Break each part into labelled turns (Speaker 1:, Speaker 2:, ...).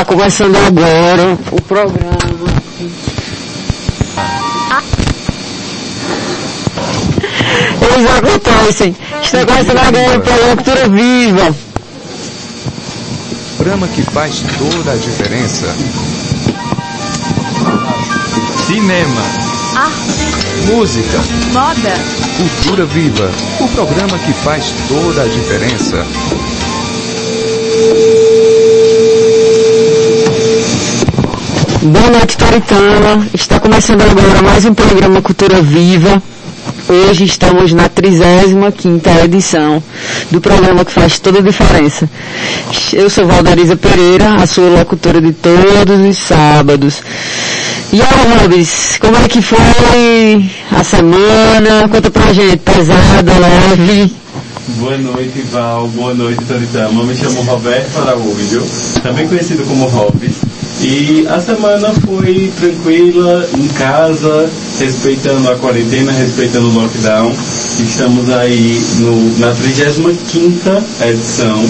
Speaker 1: Está começando agora o programa. Eles acontecem. Está começando agora o programa Cultura Viva.
Speaker 2: Programa que faz toda a diferença. Cinema,
Speaker 3: arte,
Speaker 2: música,
Speaker 3: moda,
Speaker 2: cultura viva. O programa que faz toda a diferença.
Speaker 1: Boa noite, Toritama. Está começando agora mais um programa Cultura Viva. Hoje estamos na 35 edição do programa que faz toda a diferença. Eu sou Valdariza Pereira, a sua locutora de todos os sábados. E aí, Robis, como é que foi a semana? Conta pra gente, pesada, leve.
Speaker 4: Boa noite, Val. Boa noite, Toritama. Me chamo Roberto Araújo, também conhecido como Robis. E a semana foi tranquila, em casa, respeitando a quarentena, respeitando o lockdown. Estamos aí no, na 35 edição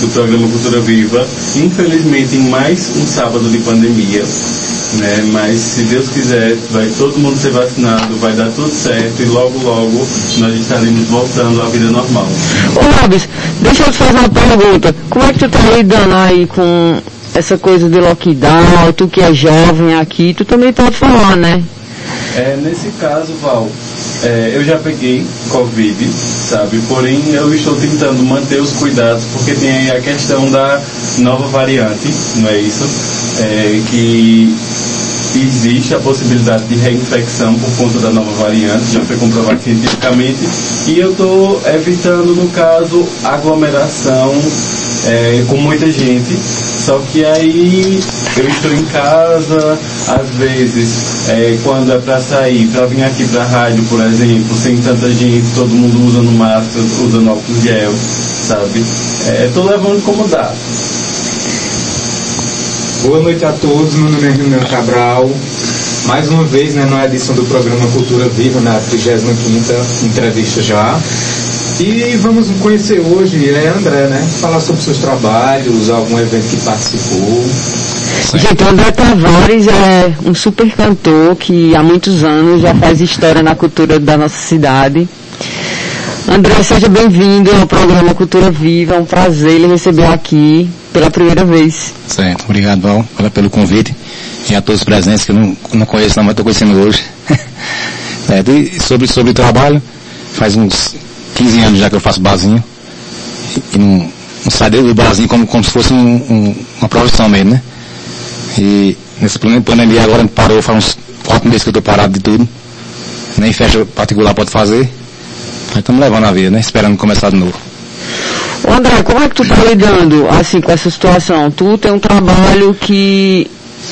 Speaker 4: do programa Cultura Viva. Infelizmente, em mais um sábado de pandemia. Né? Mas se Deus quiser, vai todo mundo ser vacinado, vai dar tudo certo e logo, logo nós estaremos voltando à vida normal.
Speaker 1: Ô Robis, deixa eu te fazer uma pergunta. Como é que tu tá lidando aí com essa coisa de lockdown? Tu que é jovem aqui, tu também pode falar, né?
Speaker 4: É, nesse caso, Val, é, eu já peguei Covid, sabe? Porém, eu estou tentando manter os cuidados, porque tem aí a questão da nova variante, não é isso? É, que existe a possibilidade de reinfecção por conta da nova variante, já foi comprovado cientificamente, e eu estou evitando, no caso, aglomeração é, com muita gente. Só que aí eu estou em casa, às vezes, é, quando é para sair, para vir aqui para a rádio, por exemplo, sem tanta gente, todo mundo usando máscara, usando álcool gel, sabe? Estou levando como dá.
Speaker 5: Boa noite a todos, meu nome é Renan Cabral. Mais uma vez, né, na edição do programa Cultura Viva, na 35ª entrevista já. E vamos conhecer hoje é André, né? Falar sobre seus trabalhos, algum evento que participou.
Speaker 1: Gente, o André Tavares é um super cantor que há muitos anos já faz história na cultura da nossa cidade. André, seja bem-vindo ao programa Cultura Viva. É um prazer lhe receber aqui pela primeira vez.
Speaker 6: Certo, obrigado, Val, pelo convite. E a todos os presentes que eu não, não conheço, não, mas estou conhecendo hoje. é, de, sobre, sobre o trabalho, faz uns 15 anos já que eu faço barzinho. E, não, não saio do barzinho como, como se fosse um, um, uma profissão mesmo, né? E nessa pandemia agora parou, faz uns 4 meses que eu estou parado de tudo. Nem festa particular pode fazer. Aí estamos levando a vida, né? Esperando começar de novo.
Speaker 1: Ô André, como é que tu tá lidando assim com essa situação? Tu tem um trabalho que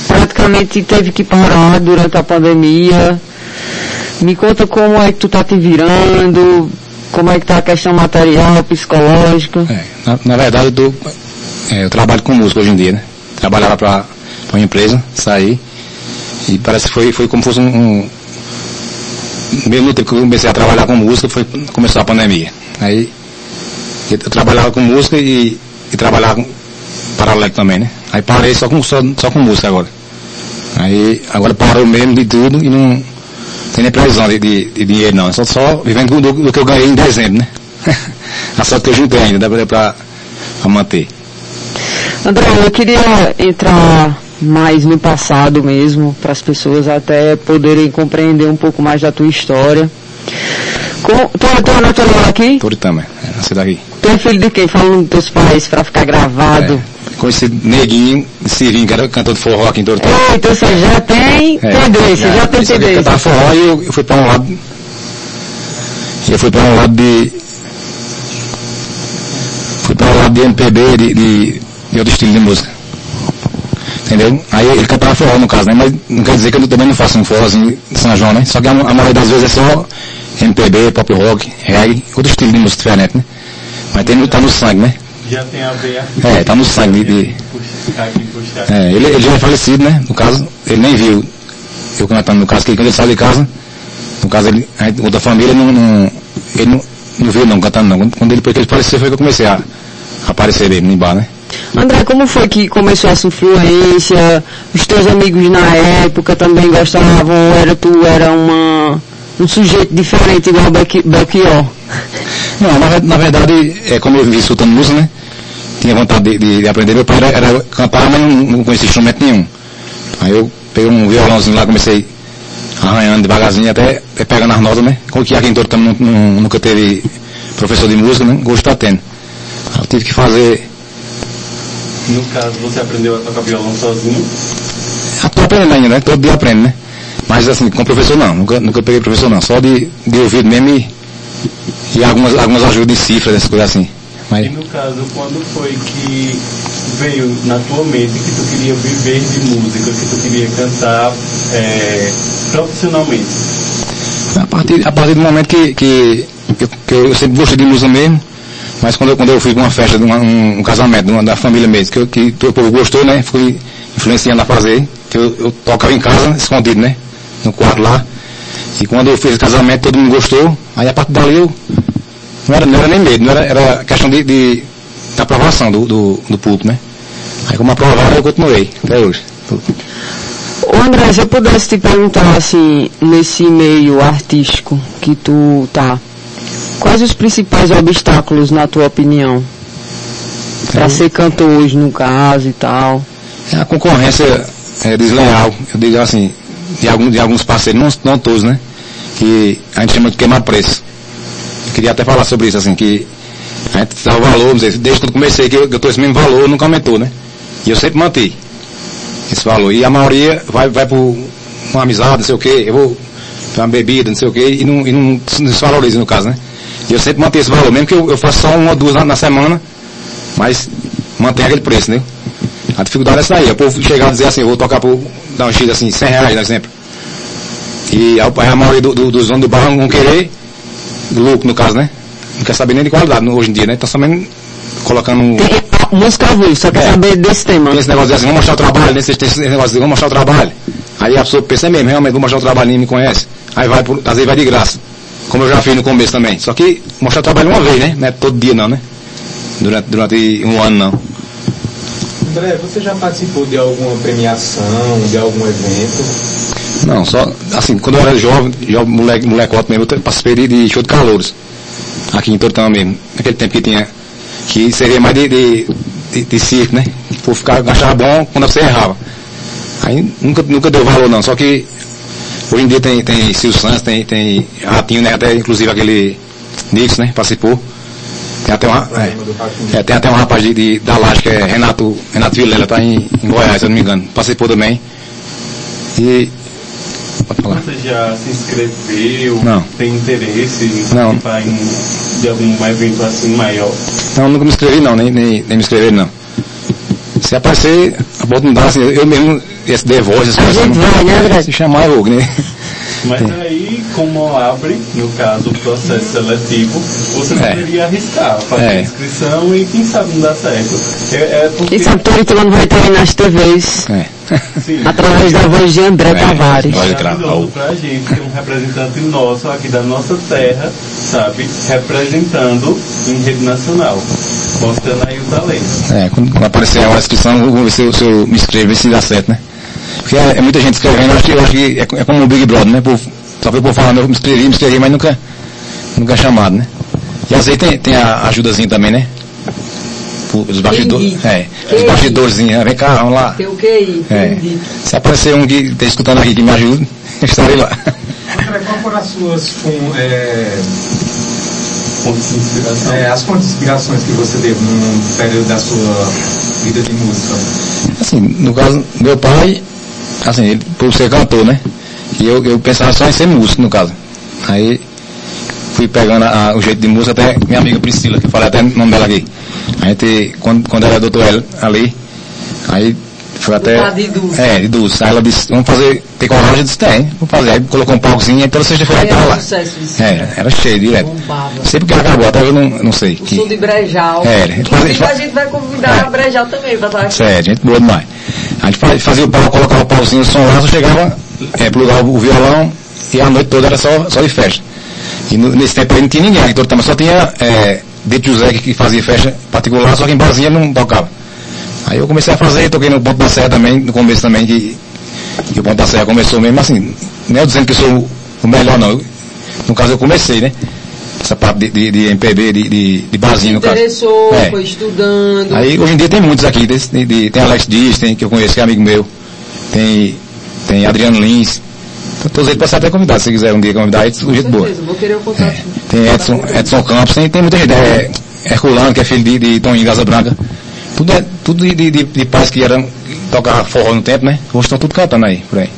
Speaker 1: praticamente teve que parar durante a pandemia. Me conta como é que tu tá te virando, como é que tá a questão material, psicológica.
Speaker 6: É, na, na, verdade eu, é, eu trabalho com música hoje em dia, né? Trabalhava para uma empresa, saí e parece que foi, foi como fosse um, um mesmo tempo que eu comecei a trabalhar com música, foi começou a pandemia. Aí eu trabalhava com música e, e trabalhava com paralelo também, né? Aí parei só com, só, só com música agora. Aí agora parou mesmo de tudo e não tem nem previsão de, de, de dinheiro não. Só, só vivendo do, do, que eu ganhei em dezembro, né? a sorte que eu juntei ainda, dá pra, pra manter.
Speaker 1: André, eu queria entrar mais no passado mesmo, para as pessoas até poderem compreender um pouco mais da tua história. Com, tu, tu é natural aqui?
Speaker 6: Toritama, é, nasci daqui.
Speaker 1: Tu é filho de quem? Falando dos teus pais, para ficar gravado.
Speaker 6: É, conheci Neguinho, Cirinho, que era cantor de forró aqui em Toritama.
Speaker 1: Então você já tem é, tendência, já, já tem tendência.
Speaker 6: Eu forró e eu, eu fui para um lado, eu fui para um lado de, fui para um lado de MPB, de, de, de outro estilo de música entendeu? Aí ele cantava forró no caso, né? Mas não quer dizer que eu também não faço um forrozinho de São João, né? Só que a, a maioria das vezes é só MPB, pop rock, reggae, outro estilo de música diferente, né? Mas tem, tá no sangue, né?
Speaker 4: Já tem a ver
Speaker 6: É, tá no sangue de... é, ele, ele já é falecido, né? No caso, ele nem viu eu cantando, no caso, que quando ele saiu de casa, no caso, ele, a outra família não, não ele não, não viu não cantando não. Quando ele, porque ele faleceu foi que eu comecei a, a aparecer mesmo no bar, né?
Speaker 7: André, como foi que começou essa influência? Os teus amigos na época também gostavam? Ou era tu era uma, um sujeito diferente igual Belchi- Belchior?
Speaker 6: Não, na, na verdade, é, como eu vi escutando música, né? Tinha vontade de, de- de aprender. Meu pai era, era cantar, mas não, não conhecia instrumento nenhum. Aí eu peguei um violãozinho lá, comecei arranhando devagarzinho, até, até pegando as notas, né? Como que aqui em Tortão nu- nu- nunca teve professor de música, né? Gosto tá tendo. Eu tive que fazer.
Speaker 4: No caso, você aprendeu a tocar violão sozinho?
Speaker 6: Tô aprendendo ainda, né? Todo dia aprendo, né? Mas assim, com professor não, nunca, nunca peguei professor não. Só de, de ouvido mesmo e, e algumas, algumas ajudas de cifras, essas coisas assim. Mas,
Speaker 4: E no caso, quando foi que veio na tua mente que tu queria viver de música, que tu queria cantar é, profissionalmente?
Speaker 6: A partir, a partir do momento que, que, que, eu, sempre gostei de música mesmo, mas quando eu, quando eu fui para uma festa, de uma- um, um casamento de uma, da família mesmo, que, eu- que todo o povo gostou, né? Fui influenciando a fazer, que eu, eu tocava em casa, escondido, né? No quarto lá. E quando eu fiz o casamento, todo mundo gostou. Aí a partir dali eu. Não era, não era nem medo, não era, era questão de, de, aprovação do, do, do público, né? Aí como aprovaram, eu continuei, até hoje.
Speaker 7: Ô André, se eu pudesse te perguntar assim, nesse meio artístico que tu tá, quais os principais obstáculos na tua opinião? Pra ser cantor hoje, no caso e tal.
Speaker 6: É a concorrência é, desleal, eu digo assim, de, algum, de alguns parceiros, não, não todos, né? Que a gente chama de queimar preço. Queria até falar sobre isso, assim, que a gente dá o valor, vamos dizer, desde quando comecei que eu, que eu tô esse mesmo valor, nunca aumentou, né? E eu sempre mantive esse valor. E a maioria vai, vai por uma amizade, não sei o quê, eu vou uma bebida, não sei o quê, e não, e não se desvaloriza no caso, né? E eu sempre mantenho esse valor, mesmo que eu, eu faça só uma ou duas na, na semana, mas mantém aquele preço, né? A dificuldade é essa aí, o povo chegar e dizer assim, eu vou tocar por, dar um X assim, 100 reais, por exemplo. E a, a maioria do, do, dos donos do bar vão querer lucro, no caso, né? Não quer saber nem de qualidade no- hoje em dia, né? Tá somente colocando...
Speaker 7: Tem música ao vivo, só quer
Speaker 6: É.
Speaker 7: saber desse tema.
Speaker 6: Tem esse negócio de assim, vamos mostrar o trabalho, né? Vocês têm esse negócio de vamos mostrar o trabalho. Aí a pessoa pensa "É mesmo, realmente vou mostrar o trabalho, ninguém me conhece. Aí vai, por, às vezes vai de graça. Como eu já fiz no começo também. Só que mostrar o trabalho uma vez, né? Não é todo dia não, né? Durante, durante um ano não.
Speaker 5: André, você já participou de alguma premiação, de algum evento?
Speaker 6: Não, só, assim, quando eu era jovem, jovem moleque, molecote mesmo, eu participei de, show de calouros. Aqui em Tortão mesmo. Naquele tempo que tinha, que seria mais de, de, de, de circo, né? Por ficar, achava bom quando você errava. Aí nunca, nunca deu valor não, só que hoje em dia tem, tem Silvio Santos, tem, tem Ratinho, né? Até inclusive aquele Nix, né? Participou. Tem até uma, é, é, tem até um rapaz de, de- da Laje, que é Renato, Renato Vilela, tá em, em Goiás, se eu não me engano. Participou também. E. Pode falar.
Speaker 4: Você já se inscreveu?
Speaker 6: Não.
Speaker 4: Tem interesse em
Speaker 6: Não.
Speaker 4: participar em, de algum evento assim maior?
Speaker 6: Não, nunca me inscrevi não, nem, nem, nem me inscrever não. Se aparecer, a oportunidade, assim, eu mesmo, esse The Voice, essas
Speaker 7: A
Speaker 6: coisas,
Speaker 7: gente vai, né, André?
Speaker 6: se chamar eu vou, né?
Speaker 4: Mas aí, como abre, no caso, o processo seletivo, você
Speaker 6: É.
Speaker 4: poderia arriscar, fazer
Speaker 6: É.
Speaker 4: a inscrição e quem sabe não dá certo. É, é porque,
Speaker 7: Quem sabe Toritano vai ter aí nas TVs,
Speaker 6: É.
Speaker 4: sim,
Speaker 7: através da voz de André
Speaker 6: É.
Speaker 7: Tavares.
Speaker 4: É maravilhoso pra gente ter um representante nosso aqui da nossa terra, sabe, representando em rede nacional, mostrando aí o talento.
Speaker 6: É, quando, quando aparecer a inscrição, eu vou ver se eu, se eu me inscrevo, ver se dá certo, né? Porque é, é muita gente escrevendo, eu acho que, eu acho que é, é como o Big Brother, né? Por, só foi por falando, eu me inscrevi, me inscrevi, mas nunca, nunca é chamado, né? E às vezes tem, tem a ajudazinha também, né? Os bastidores, é, os né? vem cá, vamos lá.
Speaker 7: Tem o QI,
Speaker 6: É. Se aparecer um que esteja escutando aqui que me ajude, eu estarei lá.
Speaker 5: André, qual foram as suas fun- é,
Speaker 4: Fontes de inspiração.
Speaker 5: é, as fontes de inspirações que você teve no período da sua vida de música?
Speaker 6: Assim, no caso, meu pai, assim, ele, por ser cantor, né? E eu, eu pensava só em ser músico, no caso. Aí fui pegando a- a- o jeito de música até minha amiga Priscila, que eu falei até o nome dela aqui. A gente, quando, quando era doutor ali, aí foi até.
Speaker 7: de Dulce.
Speaker 6: É, de Dulce. Aí ela disse, vamos fazer, tem coragem? Eu disse, tem, vamos fazer. Aí colocou um palcozinho, aí toda sexta-feira eu tava lá.
Speaker 7: sucesso.
Speaker 6: É, era cheio, direto.
Speaker 7: Bombava.
Speaker 6: Sempre que acabou, até eu não, não sei.
Speaker 7: O
Speaker 6: que-
Speaker 7: som de Brejal.
Speaker 6: É, a gente
Speaker 7: Inclusive
Speaker 6: faz-
Speaker 7: a gente vai convidar
Speaker 6: É.
Speaker 7: a Brejal também pra estar aqui.
Speaker 6: Sério, gente boa demais. A gente fa- fazia o pau, colocava o pauzinho, o som lá, só chegava, é, plugava o violão e a noite toda era só, só de festa. E no- nesse tempo aí não tinha ninguém aqui, todo, mas só tinha é, Dito José que, que fazia festa particular, só que em Brasília não tocava. Aí eu comecei a fazer, toquei no Ponto da Serra também, no começo também, que, que o Ponto da Serra começou mesmo, assim, não é dizendo que sou o melhor não, no caso eu comecei, né? Essa parte de, de, de MPB, de, de, de barzinho no caso.
Speaker 7: Interessou,
Speaker 6: É.
Speaker 7: foi estudando.
Speaker 6: Aí hoje em dia tem muitos aqui, de- de- tem Alex Dias, tem, que eu conheço, que é amigo meu, tem, tem Adriano Lins, então, todos eles podem ser até convidados, se quiser um dia convidar eles, do jeito boa.
Speaker 7: vou querer o contato.
Speaker 6: Tem Edson, Edson Campos, tem, tem muita gente, é, Herculano, que é filho de, de Toninho Gaza Branca, tudo, é, tudo de, de, de, pais que eram, tocavam forró no tempo, né? Hoje estão tudo cantando aí, por aí.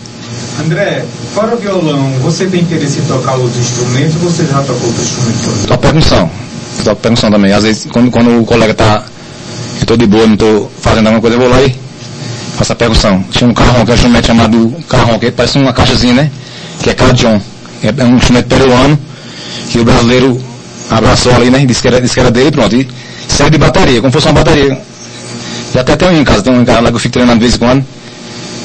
Speaker 5: André, fora o violão, você tem interesse em tocar outros instrumentos ou você já tocou outros instrumentos?
Speaker 6: Toco percussão. Toco percussão também. Às vezes, quando, quando o colega tá. Eu tô de boa, não tô fazendo alguma coisa, eu vou lá e faço a percussão. Tinha um carrão, que é um instrumento chamado carrão, que parece uma caixazinha, né? Que é cajon. É é um instrumento peruano, que o brasileiro abraçou ali, né? Disse que era, disse que era dele, pronto. E serve de bateria, como fosse uma bateria. Já até tem um em casa, tem um em casa lá que eu fico treinando de vez em quando.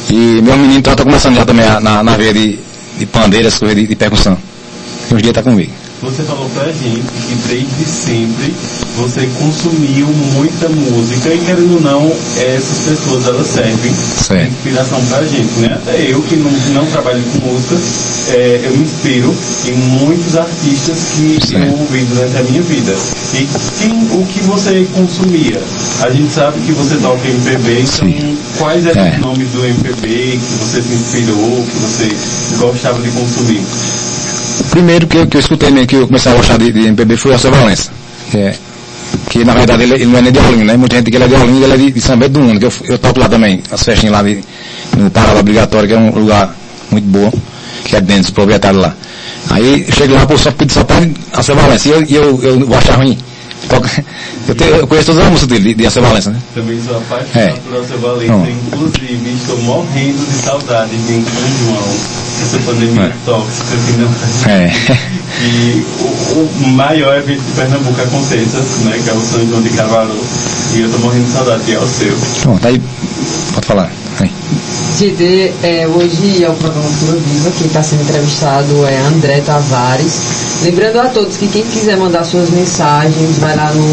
Speaker 6: E meu menino tá, tá começando já também na, na veia de, de pandeira, essas coisas de, de percussão. E uns dias tá comigo.
Speaker 4: Você falou pra gente que desde sempre você consumiu muita música e querendo ou não, essas pessoas elas servem de inspiração pra gente, né? Até eu que não, não trabalho com música, é, eu me inspiro em muitos artistas que
Speaker 6: Certo.
Speaker 4: eu ouvi durante a minha vida. E quem, o que você consumia? A gente sabe que você toca MPB, então
Speaker 6: Sim.
Speaker 4: quais eram
Speaker 6: É.
Speaker 4: os nomes do MPB que você se inspirou, que você gostava de consumir?
Speaker 6: Primeiro que eu, que eu escutei que eu comecei a gostar de, de MPB foi o Alceu Valença. Que, é, que na verdade ele, ele não é nem de Olinda, né? Muita gente que ele é de Olinda, ele é de, de São Bento do Mundo, que eu, eu toco lá também, as festinhas lá de, no Parada Obrigatório, que é um lugar muito bom, que é dentro dos proprietários lá. Aí eu chego lá, pô, só pedi só pode Alceu Valença, e eu, eu, eu vou achar ruim. Eu, tenho- eu conheço todas as músicas dele, de, de Alceu Valença, né?
Speaker 4: Também sou apaixonado
Speaker 6: É.
Speaker 4: por Alceu Valença,
Speaker 6: Não.
Speaker 4: inclusive estou morrendo de saudade de São João. Essa pandemia
Speaker 6: É.
Speaker 4: tóxica que não
Speaker 6: É.
Speaker 4: E o, o maior evento de Pernambuco aconteça, né? Que é o São João de Caruaru. E eu tô morrendo de saudade, que é o seu.
Speaker 6: Pronto, aí pode falar. Aí.
Speaker 7: GD, é, hoje é o programa Cultura Viva, quem está sendo entrevistado é André Tavares. Lembrando a todos que quem quiser mandar suas mensagens, vai lá no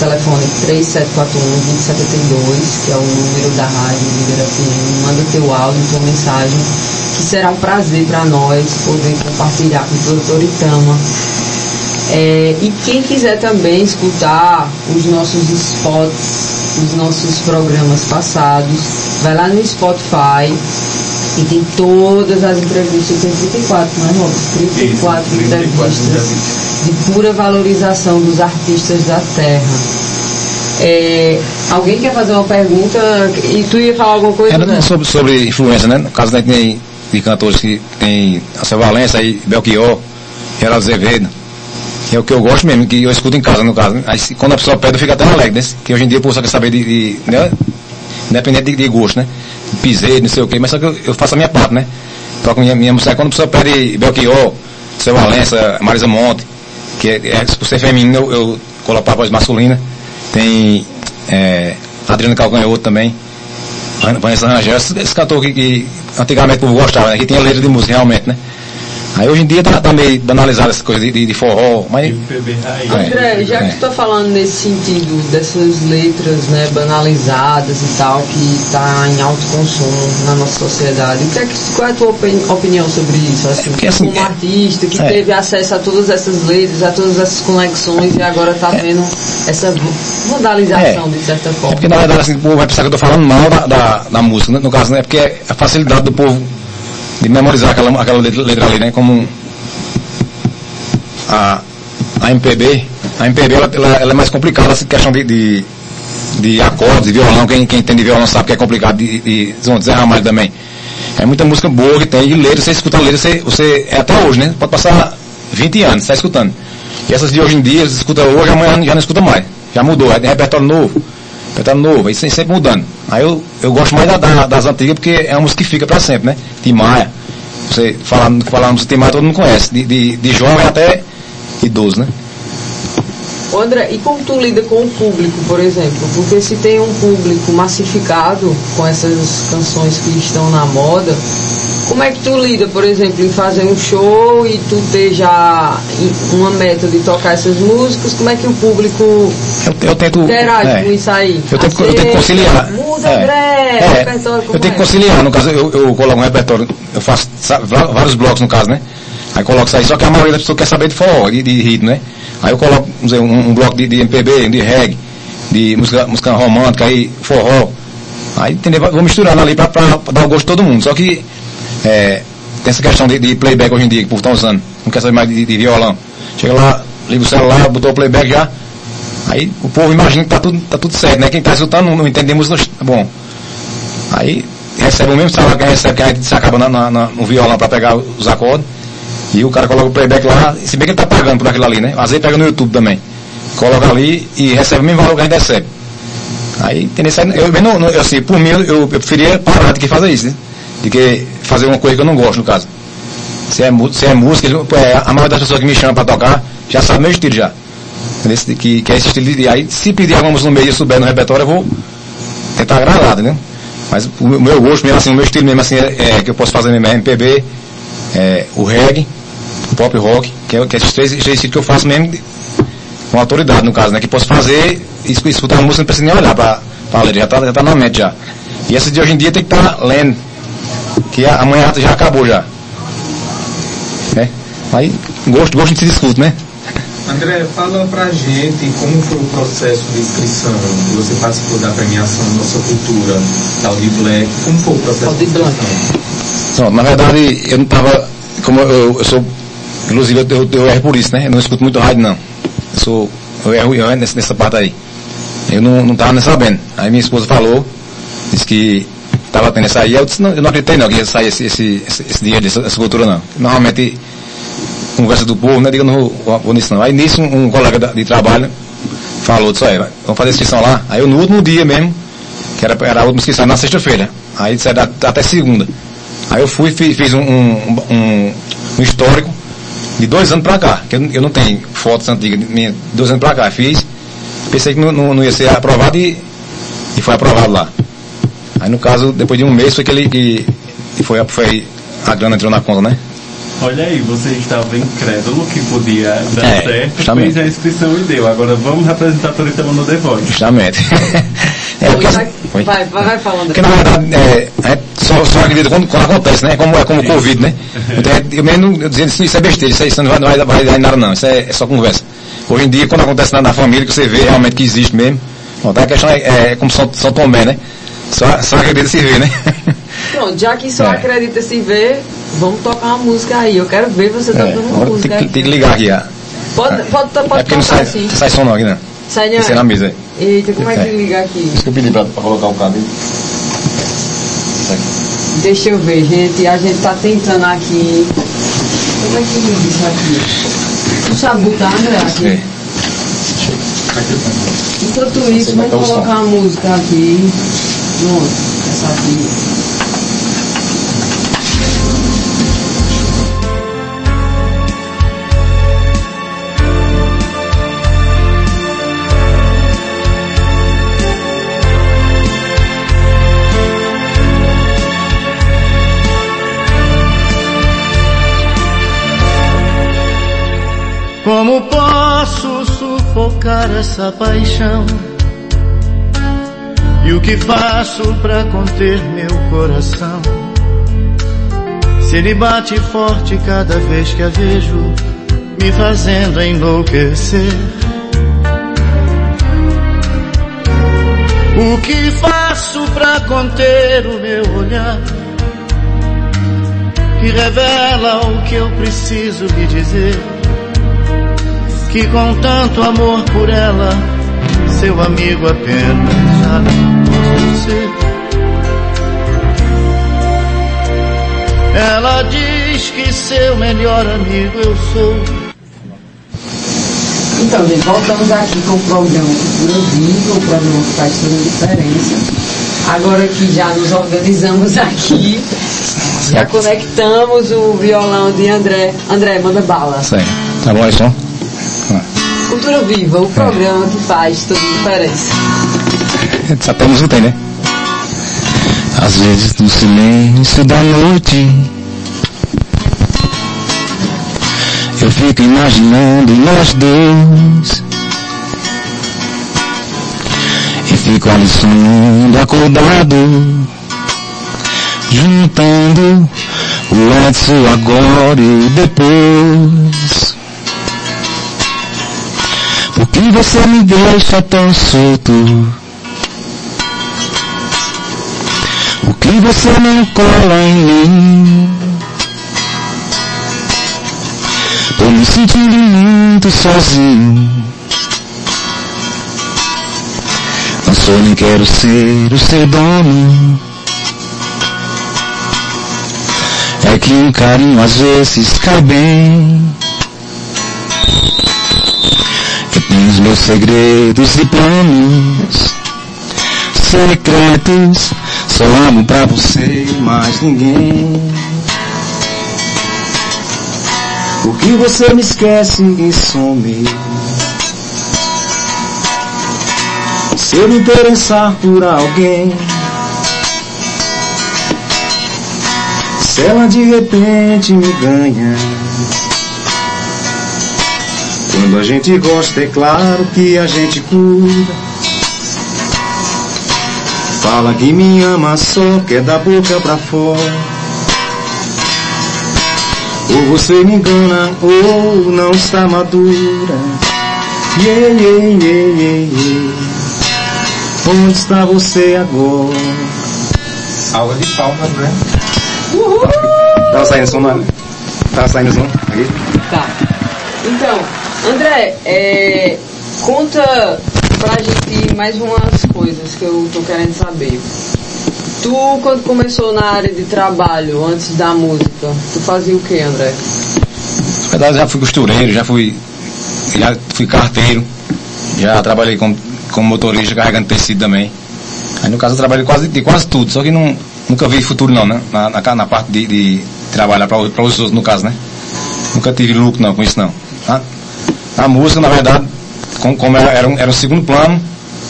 Speaker 7: telefone 3741-2072, que é o número da rádio Líder FM, manda teu áudio, tua mensagem, que será um prazer para nós poder compartilhar com o produtor Itama. É, e quem quiser também escutar os nossos spots, os nossos programas passados, vai lá no Spotify e tem todas as entrevistas, tem 34, não é, Robert? 34
Speaker 4: Isso, 34
Speaker 7: entrevistas de pura valorização dos artistas da terra. É, alguém quer fazer uma pergunta? E tu ia falar alguma coisa?
Speaker 6: Era
Speaker 7: né?
Speaker 6: sobre, sobre influência, né? No caso, né, tem de cantores que tem a Seu Valença aí, Belchior, Geraldo Azevedo, é o que eu gosto mesmo, que eu escuto em casa, no caso. Aí quando a pessoa pede, eu fico até alegre, né? Que hoje em dia a pessoa quer saber de, de né? independente de, de gosto, né? Pisei, não sei o quê, mas só que eu, eu faço a minha parte, né? Toco minha, minha música. Quando a pessoa pede Belchior, Seu Valença, Marisa Monte, que é, é por ser feminino, eu, eu coloco a voz masculina. Tem é, Adriano Calcanhoto também. Vanessa Rangel, esse, cantor que, que antigamente o povo gostava, né? Que tinha letra de música realmente, né? Aí hoje em dia tá, tá meio banalizado essa coisa de, de, de forró, mas. É.
Speaker 7: André, já que
Speaker 6: é.
Speaker 7: tu tá falando nesse sentido, dessas letras né, banalizadas e tal, que tá em alto consumo na nossa sociedade, o que é que, qual é a tua opini- opinião sobre isso? Assim,
Speaker 6: porque, assim,
Speaker 7: como
Speaker 6: é-
Speaker 7: artista que
Speaker 6: é.
Speaker 7: teve acesso a todas essas letras, a todas essas conexões e agora tá vendo essa vandalização de certa
Speaker 6: É
Speaker 7: forma.
Speaker 6: porque na verdade assim, o povo vai pensar que eu tô falando mal da, da, da música, né? no caso, né? Porque é a facilidade do povo de memorizar aquela, aquela letra, ali, né? Como a, a MPB, a MPB ela, ela, ela é mais complicada essa questão de, de, de acordes, de violão, quem, quem entende violão sabe que é complicado, de, de, de Ramalho também. É muita música boa que tem, e letra, você escuta letra, você, você é até hoje, né? Pode passar 20 anos, está escutando. E essas de hoje em dia, você escuta hoje, amanhã já não escuta mais. Já mudou, aí tem repertório novo, repertório novo, aí sempre mudando. Aí eu, eu gosto mais da, da- das antigas porque é uma música que fica pra sempre, né? Tim Maia. Você falando, falando de Tim Maia todo mundo conhece. De, de, de é até idoso, né?
Speaker 7: André, e como tu lida com o público, por exemplo? Porque se tem um público massificado com essas canções que estão na moda, Como é que tu lida, por exemplo, em fazer um show e tu ter já uma meta de tocar essas músicas? Como é que o público
Speaker 6: Eu, eu tento.
Speaker 7: interage
Speaker 6: é,
Speaker 7: com isso aí?
Speaker 6: Eu tento, eu tento
Speaker 7: Aceita,
Speaker 6: conciliar.
Speaker 7: Muda,
Speaker 6: É.
Speaker 7: André,
Speaker 6: É,
Speaker 7: repertório,
Speaker 6: eu tenho que
Speaker 7: é?
Speaker 6: conciliar. No caso, eu, eu coloco um repertório, eu faço sa- va- vários blocos no caso, né? Aí coloco isso aí, só que a maioria das pessoas quer saber de forró, de, de ritmo, né? Aí eu coloco, vamos dizer, um, um bloco de, de MPB, de reggae, de música, música romântica, aí forró. Aí, entendeu? Vou misturando ali pra dar o gosto de todo mundo. Só que, é, tem essa questão de, de playback hoje em dia, que o povo tá usando. Não quer saber mais de, de violão. Chega lá, liga o celular, botou o playback já. Aí o povo imagina que tá tudo, tá tudo certo, né? Quem tá escutando não, não entende música, tá bom. Aí recebe o mesmo salário que recebe, que a gente se acaba na, na- no violão para pegar os acordes. E o cara coloca o playback lá, se bem que ele tá pagando por aquilo ali, né? Às vezes pega no YouTube também. Coloca ali e recebe o mesmo valor que a gente recebe. Aí? Isso aí, Eu, eu, eu, assim, por mim, eu, eu preferia parar de que fazer isso, né? De que fazer uma coisa que eu não gosto, no caso. Se é, se é música, é, a maioria das pessoas que me chamam para tocar já sabe meu estilo já. Entendeu? Esse- Que, que é esse estilo de. Aí, se pedir alguma música no meio e souber no repertório, eu vou tentar agradar, né? Mas o meu- gosto mesmo, assim, o meu estilo mesmo, assim, é, é que eu posso fazer mesmo é MPB, é, o reggae, o pop rock, que é, que é esses três, três estilos que eu faço mesmo com autoridade, no caso, né? Que posso fazer e escu- escutar a música, não precisa nem olhar pra letra, já tá, já tá na mente já. E essa de hoje em dia tem que estar lendo, que a- amanhã já acabou já. Né? Aí, gosto, gosto de se discute, né?
Speaker 5: André, fala pra gente como foi o processo de inscrição. Você participou da premiação Nossa Cultura, tal de Black. Como foi o processo de inscrição?
Speaker 6: Não, na verdade, eu não tava. Como eu, eu sou. Inclusive, eu, eu, eu erro por isso, né? Eu não escuto muito rádio, não. Eu sou. Eu erro, eu erro nessa, nessa parte aí. Eu não, não tava nem sabendo. Aí minha esposa falou, disse que tava tendo essa aí. Eu disse, não, eu não acreditei não que ia sair esse, esse, esse, esse dinheiro dessa essa cultura, não. Normalmente, conversa do povo, né? Diga, não vou, vou nisso não. Aí nisso, um, um colega da- de trabalho falou, disse, olha, vamos fazer inscrição lá. Aí eu no último dia mesmo, que era, era a última inscrição na sexta-feira. Aí disseram "Dá- até segunda. Aí eu fui fiz, fiz um, um, um- um histórico de dois anos pra cá, que eu, eu não tenho fotos antigas, minha, dois anos pra cá. Fiz, pensei que não, não, não ia ser aprovado e, e foi aprovado lá. Aí no caso, depois de um mês foi que ele foi, a- foi a grana entrou na conta, né?
Speaker 4: Olha aí, você estava incrédulo que podia dar
Speaker 6: É,
Speaker 4: certo,
Speaker 6: justamente.
Speaker 4: fez a inscrição e deu. Agora vamos representar Toritama no The Voice.
Speaker 6: Justamente. é, porque,
Speaker 7: Vai, vai, vai, falando.
Speaker 6: Porque na verdade, é, a gente só, só acredita quando, quando acontece, né? Como, é como o Covid, né? Então, eu mesmo eu dizendo isso, isso é besteira, isso, aí, isso não vai, não vai, vai dar em nada não, isso é, é só conversa. Hoje em dia, quando acontece na, na família, que você vê realmente que existe mesmo, bom, então a questão é, é como São, São Tomé, né? Só, só acredita se vê, né?
Speaker 7: Pronto, já que só
Speaker 6: É.
Speaker 7: acredita se ver, vamos tocar uma música aí. Eu quero ver você
Speaker 6: É,
Speaker 7: tocando uma
Speaker 6: agora
Speaker 7: música.
Speaker 6: tem, que- tem que ligar aqui, ah.
Speaker 7: Pode, pode, pode,
Speaker 6: é porque não
Speaker 7: tocar
Speaker 6: sai,
Speaker 7: assim.
Speaker 6: sai som não aqui, né?
Speaker 7: Sai não.
Speaker 6: Isso é na mesa aí.
Speaker 7: Eita, como é que
Speaker 6: É.
Speaker 7: liga aqui?
Speaker 6: Isso que eu pedi pra, pra colocar o aqui.
Speaker 7: Deixa eu ver, gente. A gente tá tentando aqui. Como é que liga isso aqui? Tu sabe botar, André? Aqui?
Speaker 6: É.
Speaker 7: Enquanto isso, vamos
Speaker 6: o
Speaker 7: colocar a música aqui. Pronto, essa aqui.
Speaker 8: Como posso sufocar essa paixão? O que faço para conter meu coração? Se ele bate forte cada vez que a vejo, me fazendo enlouquecer. O que faço para conter o meu olhar? Que revela o que eu preciso lhe dizer que com tanto amor por ela, seu amigo apenas ser. Ela diz que seu melhor amigo eu sou.
Speaker 7: Então, gente, voltamos aqui com o programa Cultura Viva, o programa que faz toda a diferença. Agora que já nos organizamos aqui, já conectamos o violão de André. André, manda bala.
Speaker 6: Aí. Tá bom som?
Speaker 7: Cultura Viva, o programa que faz toda a diferença.
Speaker 6: Até música tem, né? Às vezes no silêncio da noite. Eu fico imaginando nós dois. E fico ali sonhando acordado. Juntando o antes, o agora e o depois. Por que você me deixa tão solto? Por que você não cola em mim? Tô me sentindo muito sozinho. Não sou nem quero ser o seu dono. É que um carinho às vezes cai bem. Eu os meus segredos e planos secretos. Só amo pra você mais ninguém. O que você me esquece e some? Se eu me interessar por alguém, se ela de repente me ganha. Quando a gente gosta, é claro que a gente cuida. Fala que me ama só, quer da boca pra fora. Ou você me engana, ou não está madura. Yeah, yeah, yeah, yeah, yeah. Onde está você agora?
Speaker 5: Aula de palmas, né?
Speaker 6: Tava saindo som, mano? Tava saindo som? Aqui?
Speaker 7: Tá. Então, André, é, conta pra gente mais umas coisas que eu tô querendo saber. Tu, quando começou na área de trabalho, antes da música, tu fazia o que, André?
Speaker 6: Na já fui costureiro, já fui, já fui carteiro, já trabalhei como, como motorista carregando tecido também. Aí no caso eu trabalhei quase, de quase tudo, só que não, nunca vi futuro não, né? Na, na, na parte de, de trabalhar para os outros, no caso, né? Nunca tive lucro não com isso não. Tá? A música, na verdade, como, como era, era, era segundo plano,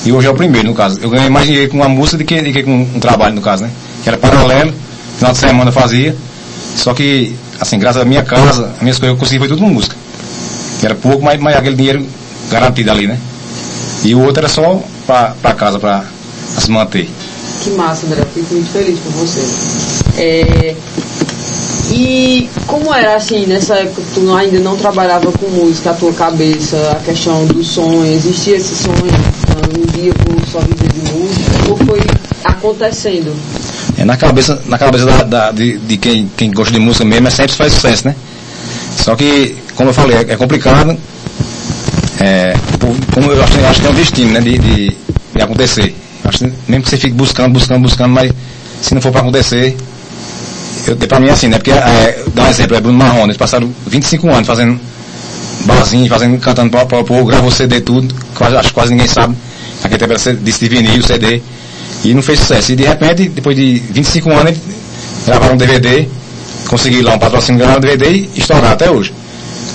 Speaker 6: e hoje é o primeiro, no caso. Eu ganhei mais dinheiro com uma música do que, do que com um trabalho, no caso, né? Que era paralelo, final de semana eu fazia. Só que, assim, graças à minha casa, as minhas coisas eu consegui foi tudo com música. Que era pouco, mas, mas aquele dinheiro garantido ali, né? E o outro era só pra casa, pra se manter.
Speaker 7: Que massa, André. Fico muito feliz por você. É, e como era assim, nessa época tu ainda não trabalhava com música, a tua cabeça, a questão do sonho, existia esse sonho, ah, um dia vou só viver de música, ou foi acontecendo?
Speaker 6: É, na cabeça, na cabeça da, da- de, de quem, quem gosta de música mesmo, é sempre faz sucesso, né? Só que, como eu falei, é, é complicado. É, por- como eu acho, eu acho que é um destino, né? De, de, de acontecer. Acho mesmo que você fique buscando, buscando, buscando, mas se não for para acontecer, eu, pra mim é assim, né? Porque, é, dá um exemplo, é Bruno Marrone, eles passaram 25 anos fazendo barzinho, fazendo, cantando para o povo, gravou CD tudo, quase, acho que quase ninguém sabe. Aquele tempo era C- de vinil, CD, e não fez sucesso. E de repente, depois de 25 anos, ele gravaram um DVD, conseguiu lá um patrocínio, gravaram um DVD e estouraram até hoje.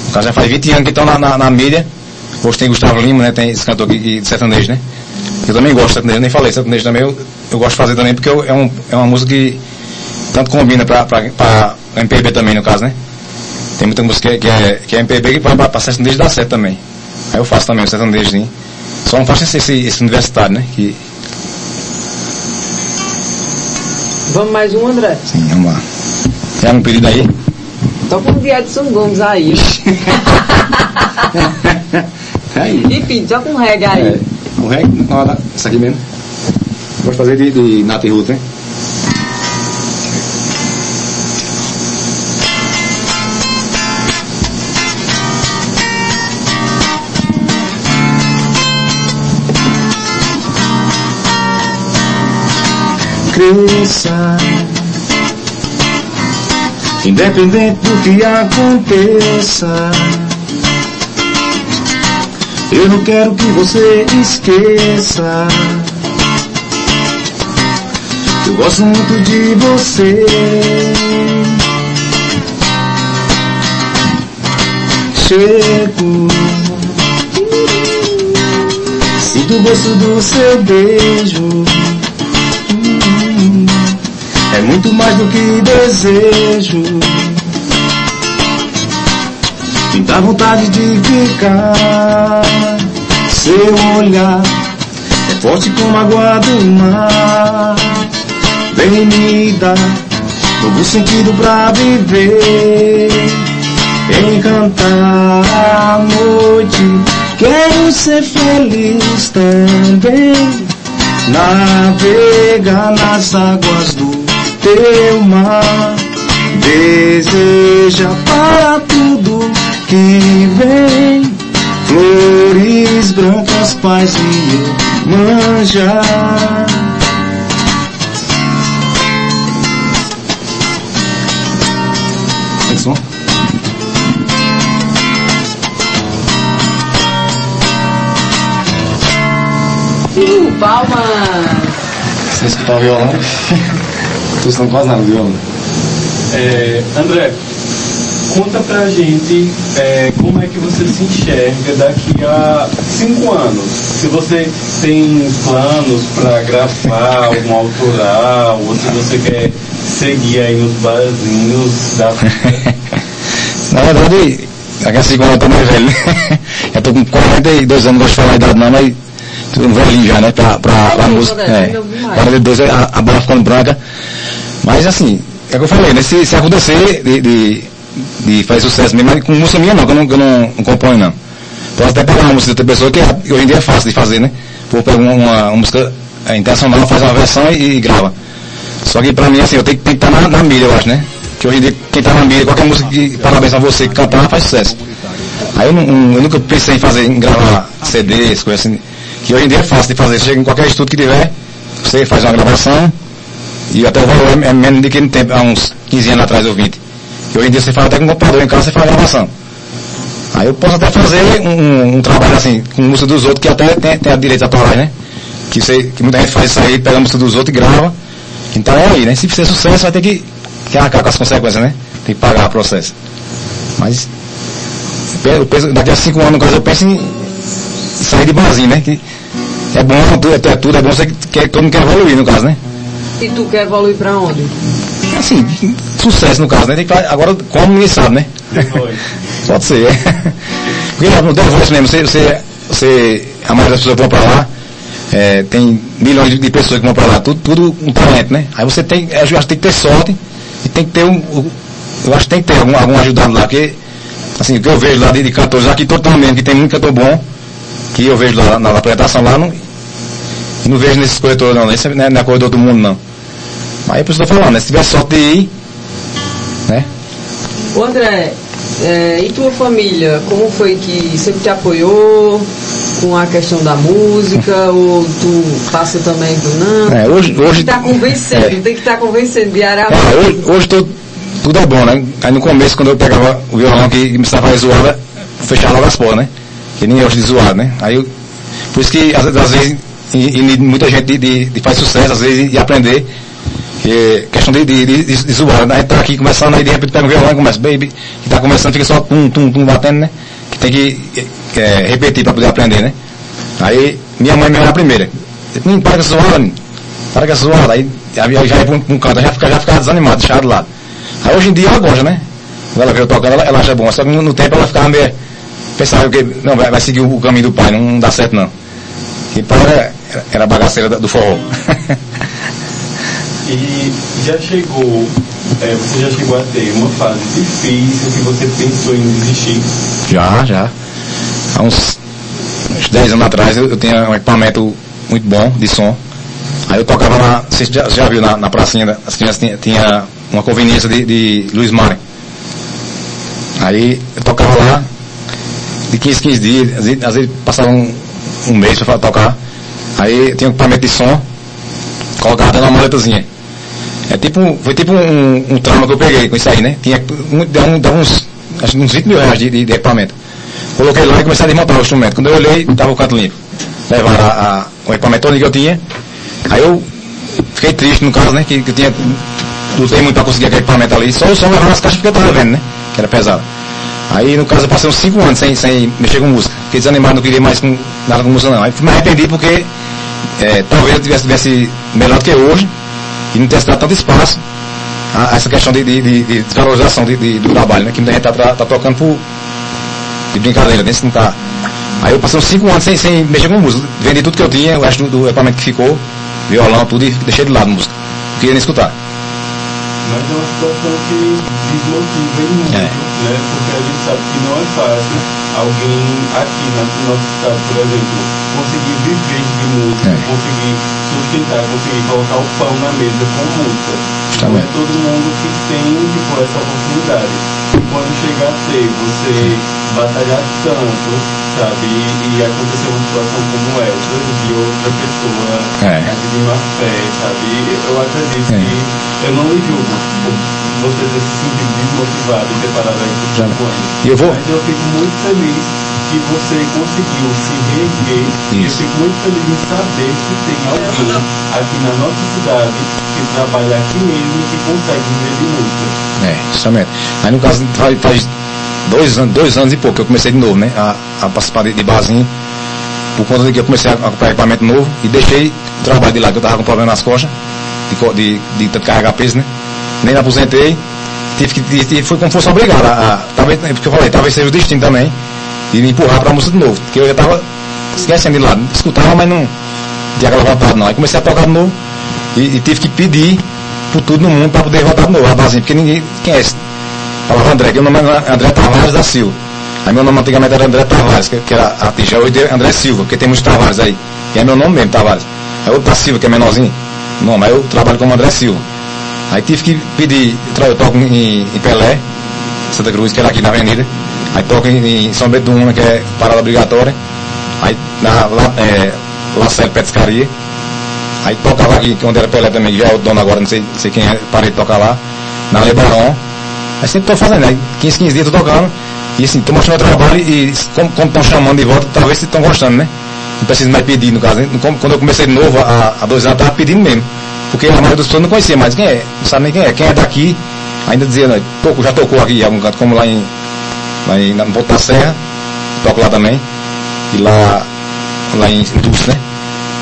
Speaker 6: No caso, já faz 20 anos que estão na, na, na mídia. Hoje tem Gustavo Lima, né? Tem esse cantor aqui de sertanejo, né? Eu também gosto de sertanejo, nem falei sertanejo também, eu, eu gosto de fazer também, porque eu- é, um, é uma música que tanto combina pra, pra, pra MPB também, no caso, né? Tem muita música que, que é, que é MPB que pra, pra, pra sertanejo dá certo também. Aí eu faço também o sertanejozinho. Só não faço esse, esse, esse universitário, né? Que,
Speaker 7: Vamos mais um, André?
Speaker 6: sim, vamos lá. Já um pedido aí?
Speaker 7: Toca um de Edson Gomes aí.
Speaker 6: aí.
Speaker 7: Enfim, toca um reggae aí.
Speaker 6: É, um reggae, isso aqui mesmo. Gosto de fazer de, de Nat Roots, né? Cresça, independente do que aconteça. Eu não quero que você esqueça. Eu gosto muito de você. Chego. Sinto o gosto do seu beijo.
Speaker 9: Do que desejo. Me dá vontade de ficar. Seu olhar é forte como a água do mar. Vem me dar novo sentido pra viver. Encantar a noite. Quero ser feliz também. Navegar nas águas do teu mar. Deseja para tudo que vem. Flores brancas, paz e
Speaker 6: som?
Speaker 7: Uh, palmas!
Speaker 6: Você escutar o violão? Tô escutando quase nada violão.
Speaker 4: É, André, conta pra gente é, como é que você se enxerga daqui a cinco anos. Se você tem planos pra gravar algum autoral, ou se você quer seguir aí nos barzinhos da
Speaker 6: Na verdade, daqui a cinco anos eu tô mais velho. né? Eu tô com 42 anos, não gosto de falar a idade não, mas tô um velhinho já, né? Pra, pra, pra música. É,
Speaker 7: ainda ouvi mais.
Speaker 6: 42 a, a bola ficando branca. Mas assim, é o que eu falei, né? Se, se acontecer de, de, de fazer sucesso mesmo, com música minha não, que eu não, eu não, não componho não. Posso até pegar uma música de outra pessoa que, é- hoje em dia é fácil de fazer, né? Pô, pega uma, uma, música é, internacional, faz uma versão e, e grava. Só que pra mim, assim, eu tenho, que- estar na, na mídia, eu acho, né? Que hoje em dia, quem tá na mídia, qualquer música que parabéns a você cantar, faz sucesso. Aí eu, eu nunca pensei em fazer, em gravar CDs, coisas assim, que hoje em dia é fácil de fazer. Chega em qualquer estúdio que tiver, você faz uma gravação, e até o valor é, é menos do que no tempo, há uns 15 anos atrás ou 20. Que hoje em dia você faz até com um computador em casa, você faz a gravação. Aí eu posso até fazer um, um- trabalho assim, com música dos outros, que até tem, tem a direitos autorais, né? Que, você, que muita gente faz isso aí, pega a música dos outros e grava. Então é aí, né? Se fizer sucesso, vai ter que, que arcar com as consequências, né? Tem que pagar o processo. Mas eu penso- daqui a cinco anos, no caso, eu penso em sair de barzinho, né? Que é bom, é, tudo é bom, você quer, todo mundo quer evoluir, no caso, né?
Speaker 7: E tu quer evoluir pra onde?
Speaker 6: Assim, sucesso no caso, né? Que, agora, como ninguém sabe, né? Pode ser. Porque no The Voice mesmo, você, você, você, a maioria das pessoas que vão pra lá, é, tem milhões de, pessoas que vão pra lá, tudo, tudo um talento, né? Aí você tem, eu acho que tem que ter sorte e tem que ter um, eu acho que tem que ter algum, algum ajudando lá, porque, assim, o que eu vejo lá de, de cantores, aqui totalmente, que tem muito cantor bom, que eu vejo lá na, apresentação lá, não, não vejo nesses corretores não, esse não é, não é corredor do mundo não. Isso que eu tô falando, né? Se tiver sorte de ir, né?
Speaker 7: Ô André, é, e tua família, como foi que sempre te apoiou com a questão da música, ou tu passa também do não?
Speaker 6: É, hoje,
Speaker 7: Tem que
Speaker 6: hoje,
Speaker 7: estar convencendo,
Speaker 6: É.
Speaker 7: tem que estar convencendo diariamente.
Speaker 6: É, hoje, hoje tô- tudo é bom, né? Aí no começo, quando eu pegava o violão que começava a fazer zoada, fechava logo as portas, né? Que nem eu de zoar, né? Aí eu, por isso que às, vezes- às vezes e, e muita gente de, de, de faz sucesso, às vezes, de aprender, questão de, de, de, de zoar, né? A gente tá aqui começando, aí de repente pega o violão e começa, baby, e tá começando, fica só tum, tum, tum, batendo, né? Que tem que é, repetir para poder aprender, né? Aí minha mãe mesmo era a primeira. Não, para com essa para com essa. Aí, aí já ia pra um, canto, já fica, já fica desanimado, deixado de lado. Aí hoje em dia ela gosta, né? Quando ela vê eu tocando, ela, ela acha bom. Só que no, no tempo ela ficava meio. Pensava que não, vai, vai seguir o, caminho do pai, não dá certo não. Que pai era, era bagaceira do forró.
Speaker 4: E já chegou, é, você já chegou a ter uma fase difícil que você pensou em desistir?
Speaker 6: Já, já. Há uns, uns 10 anos atrás eu, eu tinha um equipamento muito bom de som. Aí eu tocava lá, você já, já viu na, na pracinha, as crianças tinha, tinha uma conveniência de, de Luiz Mário. Aí eu tocava lá, de 15, 15 dias, às vezes, às vezes passava um, um mês para tocar. Aí tinha um equipamento de som, colocava uma maletazinha. É tipo, foi tipo um, um trauma que eu peguei com isso aí, né? Tinha, um, dava uns, acho uns 20 mil reais de, de- de equipamento. Coloquei lá e comecei a desmontar o instrumento. Quando eu olhei, estava o canto limpo. Levaram a, a, o equipamento todo que eu tinha. Aí eu fiquei triste no caso, né? Que, que eu tinha, lutei muito para conseguir aquele equipamento ali. Só, só levava as caixas porque eu estava vendo, né? Que era pesado. Aí no caso eu passei uns 5 anos sem, sem mexer com música. Fiquei desanimado, não queria mais com, nada com música não. Aí me arrependi porque é, talvez eu tivesse, tivesse melhor do que hoje e não tivesse dado tanto espaço a, essa questão de, de, de, de desvalorização de, de, do trabalho, né? Que muita gente tá, tá, tá tocando por, de brincadeira, né? não tá. Aí eu passei uns 5 anos sem, sem mexer com música. Vendi tudo que eu tinha, o resto do, do equipamento que ficou, violão, tudo, e deixei de lado a música. Não queria nem escutar.
Speaker 4: Mas é uma situação que desmotiva em muito, é. né? Porque a gente sabe que não é fácil alguém aqui no nosso estado, por exemplo, conseguir viver de música, é. conseguir sustentar, conseguir colocar o pão na mesa com música. Não é todo mundo que tem tipo, essa oportunidade. E quando chegar a ter, você batalhar tanto, sabe, e, e acontecer uma situação como essa, de outra pessoa é. de má fé, sabe, eu acredito é. que eu não lhe julgo você ter se sentido desmotivado e ter parado aí por cinco anos.
Speaker 6: Eu vou...
Speaker 4: Mas eu fico muito feliz que você conseguiu se reerguer. E eu fico muito feliz em saber que tem alguém aqui na nossa cidade que trabalha aqui mesmo e que consegue viver de música.
Speaker 6: É, justamente. Aí no caso faz dois anos, dois anos e pouco que eu comecei de novo, né? A, a participar de, de barzinho. Por conta de que eu comecei a comprar equipamento novo e deixei o trabalho de lá, que eu estava com problema nas costas de, de, de carregar peso, né? Nem me aposentei. Tive que, tive, foi como fosse obrigado. A, a, talvez, porque eu falei, talvez seja o destino também, de me empurrar para a música de novo. Porque eu já estava esquecendo de lado. Escutava, mas não tinha aquela vontade não. Aí comecei a tocar de novo e, e tive que pedir por tudo no mundo para poder voltar de novo, rapazinho, porque ninguém. Esse? Falava André, que o nome é André Tavares da Silva. Aí meu nome antigamente era André Tavares, que, que era a Tijão, hoje é André Silva, porque tem muitos Tavares aí. E é meu nome mesmo, Tavares. É outro da Silva, que é menorzinho. Não, mas eu trabalho como André Silva. Aí tive que pedir, eu toco em, em Pelé, Santa Cruz, que era aqui na avenida. Aí toco em, São Bento do Una, que é parada obrigatória. Aí na lá, é, Lacerda Petiscaria. Aí tocava aqui, onde era Pelé também, já é o dono agora, não sei, não sei quem é, parei de tocar lá. Na Lebaron. Aí sempre tô fazendo, aí 15, 15 dias tô tocando. E assim, tô mostrando o trabalho e como estão chamando de volta, talvez estão gostando, né? não preciso mais pedir, no caso. Quando eu comecei de novo, há, dois anos, estava pedindo mesmo. Porque a maioria das pessoas não conhecia mais quem é, não sabe nem quem é. Quem é daqui, ainda dizia, né, toco, já tocou aqui em algum canto, como lá em, lá em no da Serra, toco lá também, e lá, lá em Dulce, né?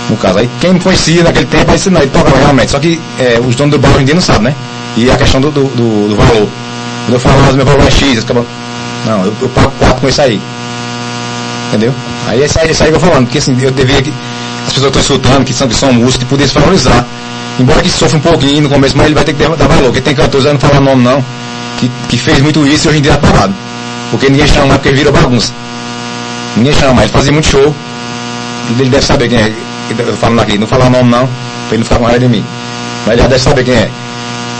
Speaker 6: No caso, aí quem me conhecia naquele tempo, aí não, ele toca realmente. Só que é, os donos do bar hoje em dia não sabem, né? E a questão do, do, do, do valor. Quando eu falo, mas meu valor é X, acaba, não, eu, eu pago 4 com isso aí. Entendeu? Aí esse, esse aí que eu falando, porque assim, eu devia que as pessoas estão escutando, que são, que são músicos, que pudessem valorizar. Embora que sofra um pouquinho no começo, mas ele vai ter que dar valor. Porque tem cantores, eu não falar nome não, que, que fez muito isso e hoje em dia é parado. Porque ninguém chama porque vira bagunça. Ninguém chama, ele fazia muito show. Ele deve saber quem é. Eu falando aqui, não falar nome não, pra ele não ficar com raiva de mim. Mas ele já deve saber quem é.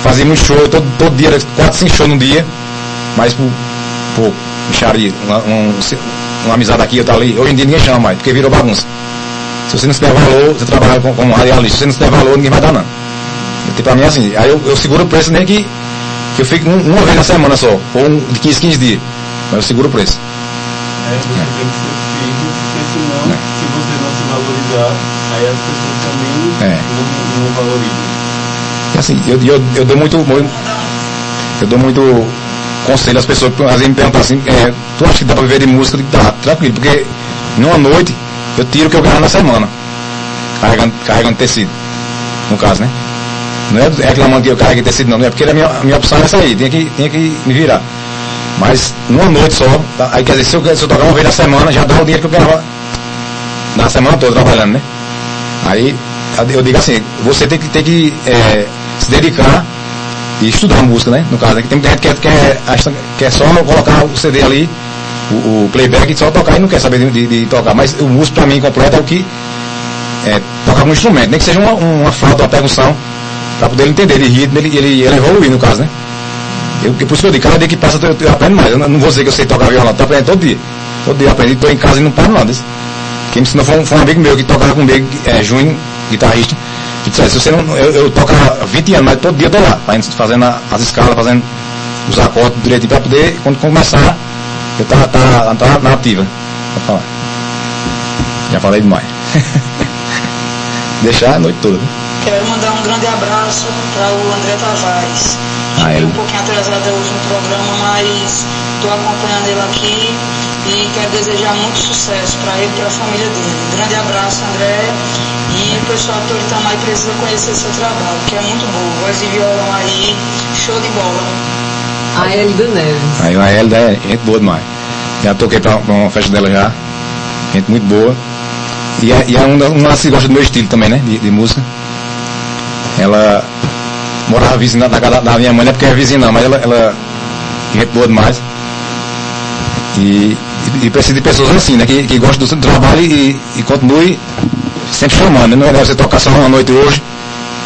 Speaker 6: Fazia muito show, todo, todo dia, quatro, cinco shows no dia, mas por, por bicharia, um, um, uma amizade aqui, outra ali. Hoje em dia ninguém chama mais, porque virou bagunça. Se você não se der valor, você trabalha como, como radialista. Se você não se der valor, ninguém vai dar não. Tipo, pra mim é assim, aí eu, eu seguro o preço nem que, que eu fico um, uma vez na semana só, ou um, de 15, 15 dias. Mas eu seguro o preço.
Speaker 4: É, você é. tem que ser firme, porque senão, é. se você não se valorizar, aí as pessoas também é. não, não valorizam.
Speaker 6: Assim, eu, eu, eu dou muito, eu dou muito conselho às pessoas, às vezes me perguntam assim, é, tu acha que dá para viver de música? Dá, tranquilo, porque numa noite eu tiro o que eu ganho na semana, carregando, carregando tecido, no caso, né? Não é reclamando que eu carreguei tecido, não, não é porque a minha, a minha opção é aí, tinha que, tinha que me virar. Mas numa noite só, tá? aí quer dizer, se eu, se eu tocar uma vez na semana, já dá o dinheiro que eu ganhava na semana toda trabalhando, né? Aí eu digo assim, você tem que, tem que é, se dedicar e estudar música, né? No caso, aqui tem muita gente que quer, quer, quer só colocar o CD ali, o, o playback, só tocar e não quer saber de, de, de tocar. Mas o músico, para mim, completo é o que é, tocar um instrumento, nem que seja uma, uma flauta, uma percussão, para poder ele entender de ritmo, ele, ele, ele evoluir, no caso, né? Eu, por isso que eu digo, cada dia que passa eu, eu aprendo mais. Eu não vou dizer que eu sei tocar violão, tô aprendendo todo dia. Todo dia eu aprendo, estou em casa e não paro nada. Quem me ensinou foi um, foi um amigo meu que tocava comigo, é, Junho, guitarrista se você não, eu, eu toco há 20 anos, mas todo dia eu tô lá, fazendo as escalas, fazendo os acordes direitinho para poder, quando começar, eu tá, tá, tá na ativa. Falar. Já falei demais. Deixar a noite toda.
Speaker 10: Quero mandar um grande abraço para o André Tavares. Ah, ele... um pouquinho atrasado hoje no programa, mas estou acompanhando ele aqui e quero desejar muito sucesso para ele e para a família dele. Um grande abraço, André, E o pessoal do Itamar precisa conhecer seu trabalho, que é muito bom. Voz de violão aí, show de bola.
Speaker 7: A Elida Neves.
Speaker 11: Aí a Elida é gente boa demais. Já toquei pra, pra uma festa dela já. Gente muito boa. E, é, e é uma, uma que gosta do meu estilo também, né? De, de música. Ela morava vizinha da minha mãe, não é porque é vizinha não, mas ela, ela gente boa demais. E, e, e precisa de pessoas assim, né? Que, que gostam do seu trabalho e, e continue sempre chamando, né? Não é você tocar só uma noite hoje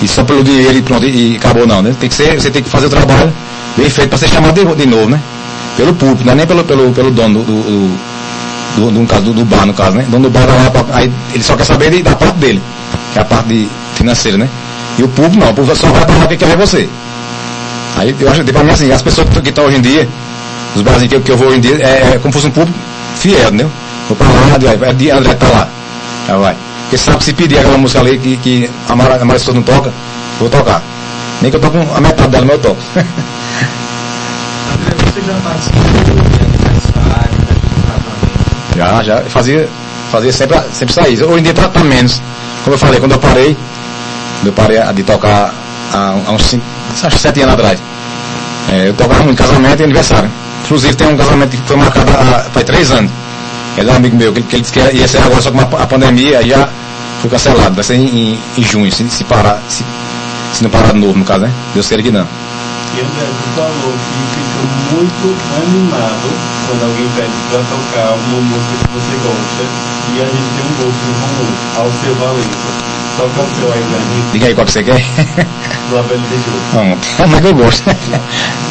Speaker 11: e só pelo dinheiro e pronto, e, e acabou não, né? Tem que ser, você tem que fazer o trabalho bem feito para ser chamado de, de novo, né? Pelo público, não é nem pelo, pelo, pelo dono do, do, do, do, do, do, bar, no caso, né? O dono do bar aí ele só quer saber da parte dele, que é a parte de, financeira, né? E o público não, o público só vai para lá que quer ver você. Aí eu acho, para mim assim, as pessoas que estão hoje em dia, os barzinhos que, eu vou hoje em dia, é, é como se fosse um público fiel, entendeu? Vou para lá, vai, de André tá lá. Já vai. Porque sabe que se pedir aquela música ali que, que a maioria das pessoas não toca, vou tocar. Nem que eu toque a metade dela, mas eu toco.
Speaker 5: André, você já participou de
Speaker 11: Já, já. Fazia, fazia sempre, sempre sair. Hoje em dia tá, tá menos. Como eu falei, quando eu parei, eu parei de tocar há, há uns 5, acho sete anos atrás. É, eu tocava muito casamento e aniversário. Inclusive tem um casamento que foi marcado há, faz três anos. Ele é um amigo meu, que, que ele disse que ia ser agora, só com a, pandemia já foi cancelado. Vai ser em, em, em junho, se, se parar, se, se, não parar de novo, no caso, né? Deus queira que não.
Speaker 4: E André, tu falou que fica muito animado quando alguém pede para tocar uma música que você gosta e a gente tem um gosto em comum, ao seu Valença. O seu aí pra gente.
Speaker 11: Diga aí qual que você quer.
Speaker 4: Do Abel de Jogo.
Speaker 11: Vamos, mas eu gosto.
Speaker 6: fading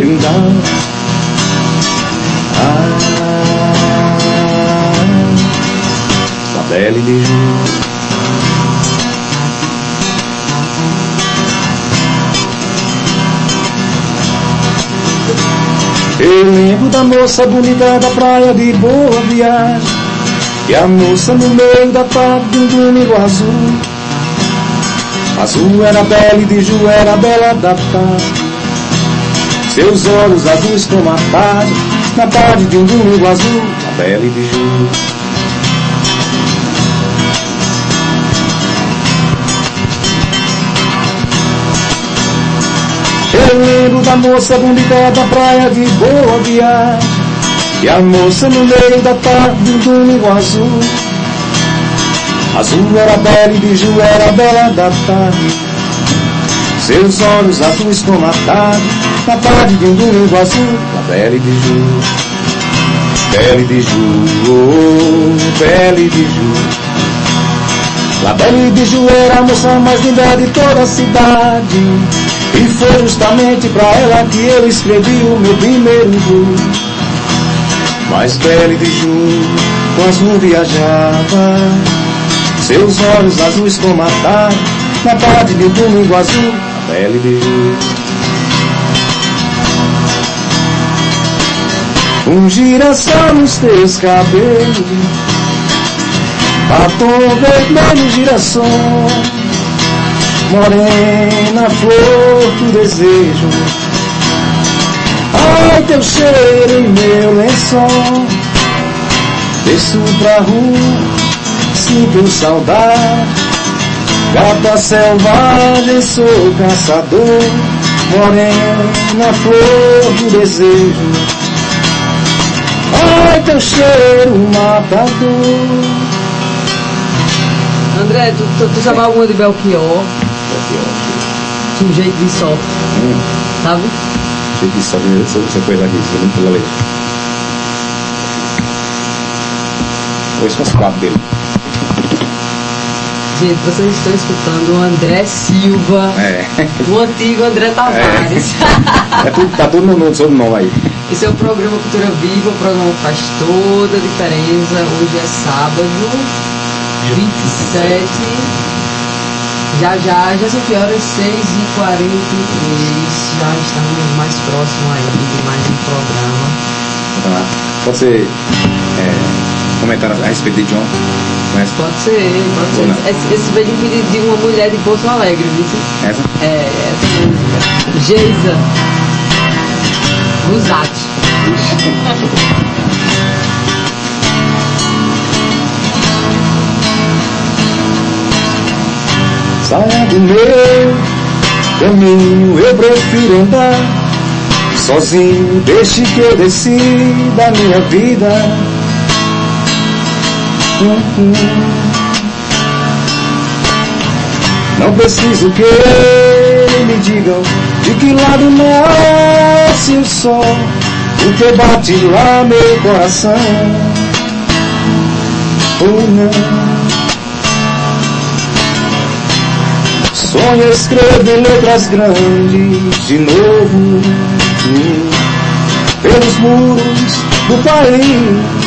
Speaker 6: down. Ah, la belle des jours. Eu lembro da moça bonita da praia de Boa Viagem E a moça no meio da tarde de um domingo azul Azul era bela e de Ju era bela da tarde. Seus olhos azuis como a tarde, na tarde de um domingo azul, a bela de Ju. Eu lembro da moça bonita da praia de boa viagem. E a moça no meio da tarde de um domingo azul. Azul era bela e biju era bela da tarde. Seus olhos azuis como a tarde, na tarde de um domingo azul, a bela e biju. Bela e biju, oh, bela e biju. La Belle Biju era a moça mais linda de toda a cidade. E foi justamente pra ela que eu escrevi o meu primeiro blues. Mas Belle Biju, com azul viajava seus olhos azuis como a tarde, na tarde de domingo azul, beijou. Um girassol nos teus cabelos, batom vermelho girassol, morena flor do desejo. Ai, teu cheiro em meu lençol, desço pra rua sinto saudade. Gata selvagem, sou caçador, morena, flor do desejo. Ai, teu cheiro matador.
Speaker 7: André, tu, tu, tu sabe alguma de Belchior? Belchior. Um jeito de sol. Hum. Sabe?
Speaker 6: Jeito de sol, você coisa aqui, você não pula leite. Esse foi o quatro dele.
Speaker 7: Gente, vocês estão escutando o André Silva,
Speaker 6: é.
Speaker 7: o antigo André Tavares.
Speaker 6: É, é tudo, tá tudo no, no sobrenome aí.
Speaker 7: Esse é o programa Cultura Viva, o programa faz toda a diferença. Hoje é sábado, 27, Já já, já são que horas? 6h43. Já estamos mais próximos aí de mais um programa.
Speaker 6: Pode ser é, comentar a respeito de John? Mas...
Speaker 7: Pode ser, pode
Speaker 6: não?
Speaker 7: ser. Esse, esse veio de de uma mulher de Porto Alegre, viu?
Speaker 6: Essa?
Speaker 7: É, essa música. Geisa. Rosati.
Speaker 9: Saia do meu caminho, eu prefiro andar sozinho. Deixe que eu decida a minha vida. Não preciso que me digam de que lado nasce o sol, porque bate lá meu coração. Oh não. Sonho escrever letras grandes de novo pelos muros do país.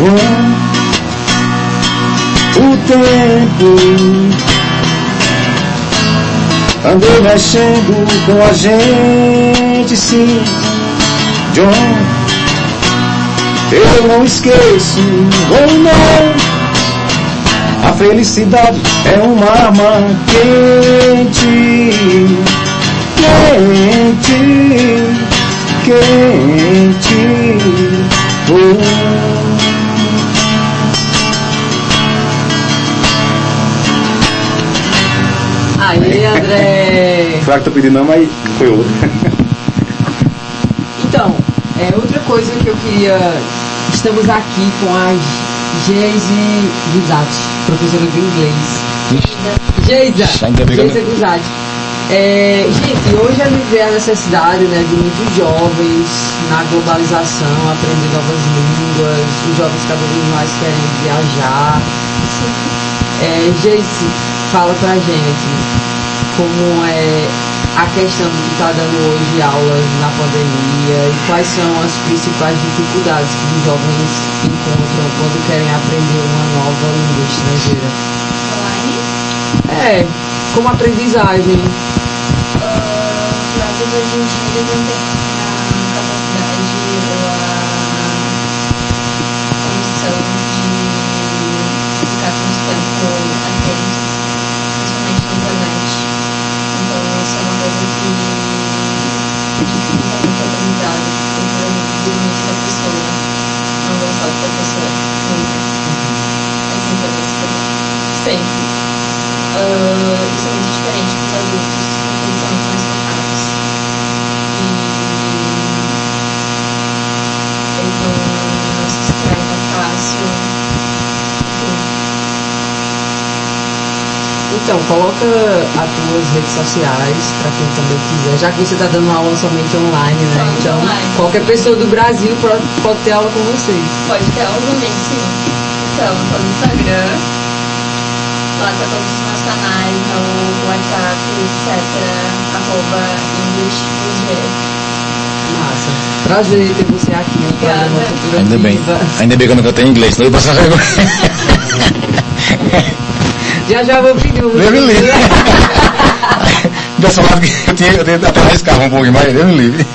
Speaker 9: O tempo andou mexendo com a gente, sim. John, eu não esqueço, ou não. A felicidade é uma arma quente, quente, quente. Oh.
Speaker 7: Aí, André.
Speaker 6: A que tu pediu não, mas foi outra.
Speaker 7: Então, é outra coisa que eu queria. Estamos aqui com a Geise Guzatti, professora de inglês. Geisa. Geisa Guzatti. É, gente, hoje a gente vê a necessidade né, de muitos jovens na globalização aprender novas línguas, os jovens cada vez mais querem viajar. É, Geise, fala pra gente como é a questão de estar dando hoje aulas na pandemia e quais são as principais dificuldades que os jovens encontram quando querem aprender uma nova língua estrangeira. É, como aprendizagem.
Speaker 12: jovens hoje em dia não têm a capacidade ou a condição de ficar tanto tempo atento, principalmente na internet. Então isso é uma coisa que dificulta muito a aprendizagem, porque depende muito da pessoa, não é só do professor. É sempre a pessoa. Sempre. Isso é muito diferente dos adultos, porque eles são muito mais focados. E eles não, não se distraem fácil.
Speaker 7: Então, coloca as tuas redes sociais para quem também quiser, já que você está dando aula somente online, né?
Speaker 12: Somente
Speaker 7: Então,
Speaker 12: online.
Speaker 7: qualquer pessoa do Brasil pode, pode ter aula com você.
Speaker 12: Pode ter obviamente sim. Então, tô no Instagram. Lá tá todos os canais, no WhatsApp, etc. Arroba English
Speaker 7: Massa. Prazer ter você aqui no programa Cultura
Speaker 6: Ainda bem.
Speaker 7: Viva.
Speaker 6: Ainda bem que eu não cantei em inglês, eu ia passar vergonha.
Speaker 7: Já já vou pedir um
Speaker 6: Deus me livre. Dessa lado que eu tinha, eu tinha até arriscava um pouquinho mais, Deus me livre.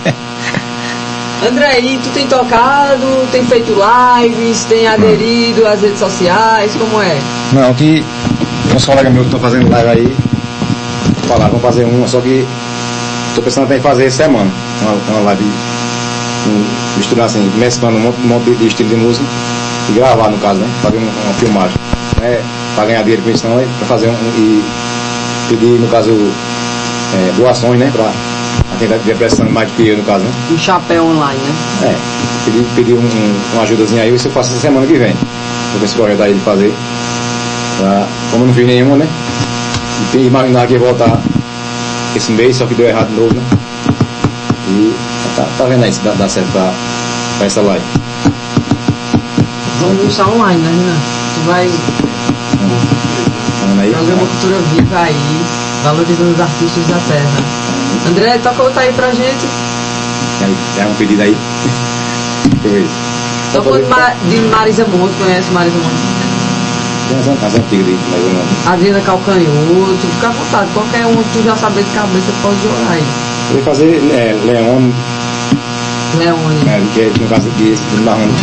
Speaker 7: André, e tu tem tocado, tem feito lives, tem aderido às redes sociais, como é?
Speaker 6: Não, que uns colegas meus que estão fazendo live aí. Falaram, vamos fazer uma, só que estou pensando até em fazer essa semana. Uma, uma live um, misturando assim, mesclando um monte, um monte de, estilo de música e gravar no caso, né? Fazer um- uma filmagem. Não é para ganhar dinheiro com isso não, é para fazer um, e pedir, no caso, é, doações, né? Para quem estiver precisando mais do que eu, no caso, né?
Speaker 7: Um chapéu online, né?
Speaker 6: É, pedir, pedir um, um, uma ajudazinha aí, eu faço essa semana que vem. Vou ver se projeto aí de fazer. Pra, como eu não fiz nenhuma, né? E imaginar que ia voltar esse mês, só que deu errado de novo, né? E tá, tá vendo aí se dá, dá certo pra, pra essa live.
Speaker 7: Vamos deixar online, né, Renan? Tu vai
Speaker 6: vendo aí?
Speaker 7: programa Cultura Viva aí, valorizando os artistas da terra. André, toca outra aí pra gente.
Speaker 6: Aí, Tem um pedido aí. Deixa eu ver.
Speaker 7: Toca de, de Marisa Monte, conhece Marisa Monte?
Speaker 6: As, as antigas de mais ou menos.
Speaker 7: Adriana Calcanhoto, fica à vontade. Qualquer um que tu já saber de cabeça pode jogar aí.
Speaker 6: Eu ia fazer é, Leone,
Speaker 7: Leone.
Speaker 6: é, que é, no caso de do Marrone.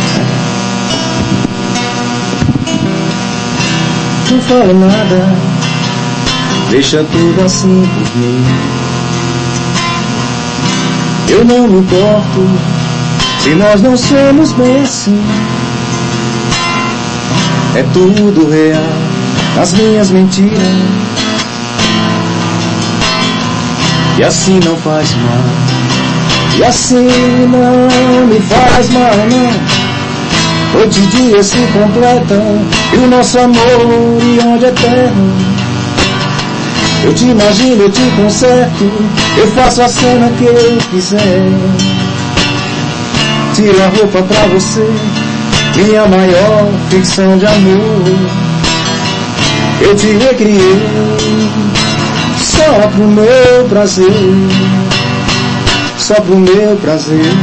Speaker 9: Não fale nada, deixa tudo assim por mim. Eu não me importo se nós não somos bem assim. É tudo real, as minhas mentiras. E assim não faz mal, e assim não me faz mal, não. Noite e dia se completam e o nosso amor e onde é eterno. Eu te imagino, eu te conserto, eu faço a cena que eu quiser. Tiro a roupa pra você, minha maior ficção de amor. Eu te recriei só pro meu prazer, só pro meu prazer.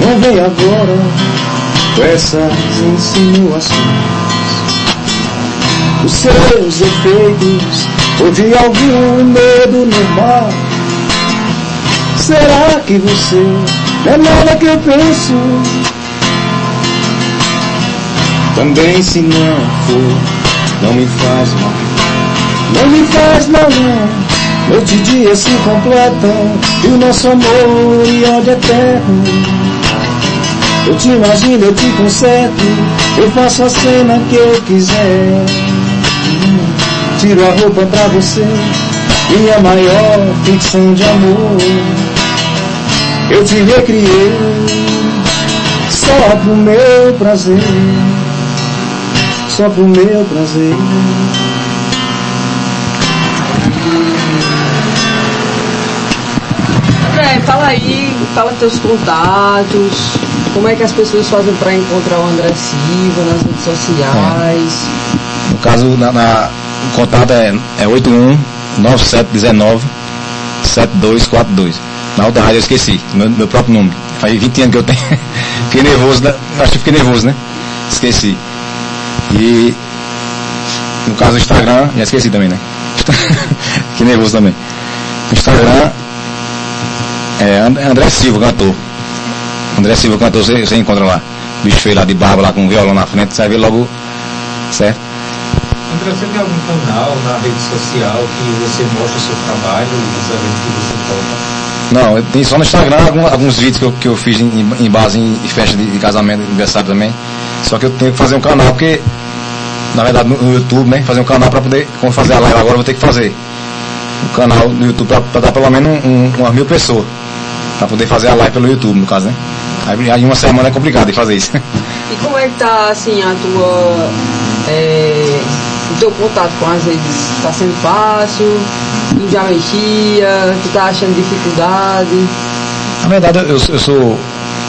Speaker 9: Não vem agora com essas insinuações. Os seus efeitos ou de algum medo normal. Será que você é nada que eu penso? Também se não for, não me faz mal. Não me faz mal não. Noite e dia se completam e o nosso amor e onde é eterno. Eu te imagino, eu te conserto, eu faço a cena que eu quiser. Tiro a roupa pra você, minha maior ficção de amor. Eu te recriei só pro meu prazer, só pro meu prazer.
Speaker 7: André, fala aí, fala teus contatos, como é que as pessoas fazem para encontrar o André Silva nas redes sociais.
Speaker 6: No caso, na, na- o contato é, é 81 9719 7242. Na outra rádio eu esqueci, meu, meu próprio número. Faz 20 anos que eu tenho. fiquei nervoso, né? acho que fiquei nervoso, né? Esqueci. E no caso do Instagram, já esqueci também, né? fiquei nervoso também. No Instagram é And- André Silva, cantor. André Silva, cantor, você, você encontra lá. Bicho feio lá de barba, lá com um violão na frente, você vai ver logo, certo?
Speaker 5: Você tem algum canal na rede social que você mostra o seu trabalho e os eventos que você toca?
Speaker 6: Não, eu tenho só no Instagram algum- alguns vídeos que eu, que eu fiz em, em base em, em festa de, de casamento, aniversário também. Só que eu tenho que fazer um canal, porque, na verdade, no, no YouTube, né? Fazer um canal para poder, como fazer a live agora, eu vou ter que fazer. Um canal no YouTube para dar pelo menos um, um, umas mil pessoas. Para poder fazer a live pelo YouTube, no caso, né? Aí, aí uma semana é complicado de fazer isso.
Speaker 7: E como é que tá assim a tua. é, teu contato com as redes? Tá sendo fácil? Tu já mexia? Tu tá achando dificuldade?
Speaker 6: Na verdade, eu, eu sou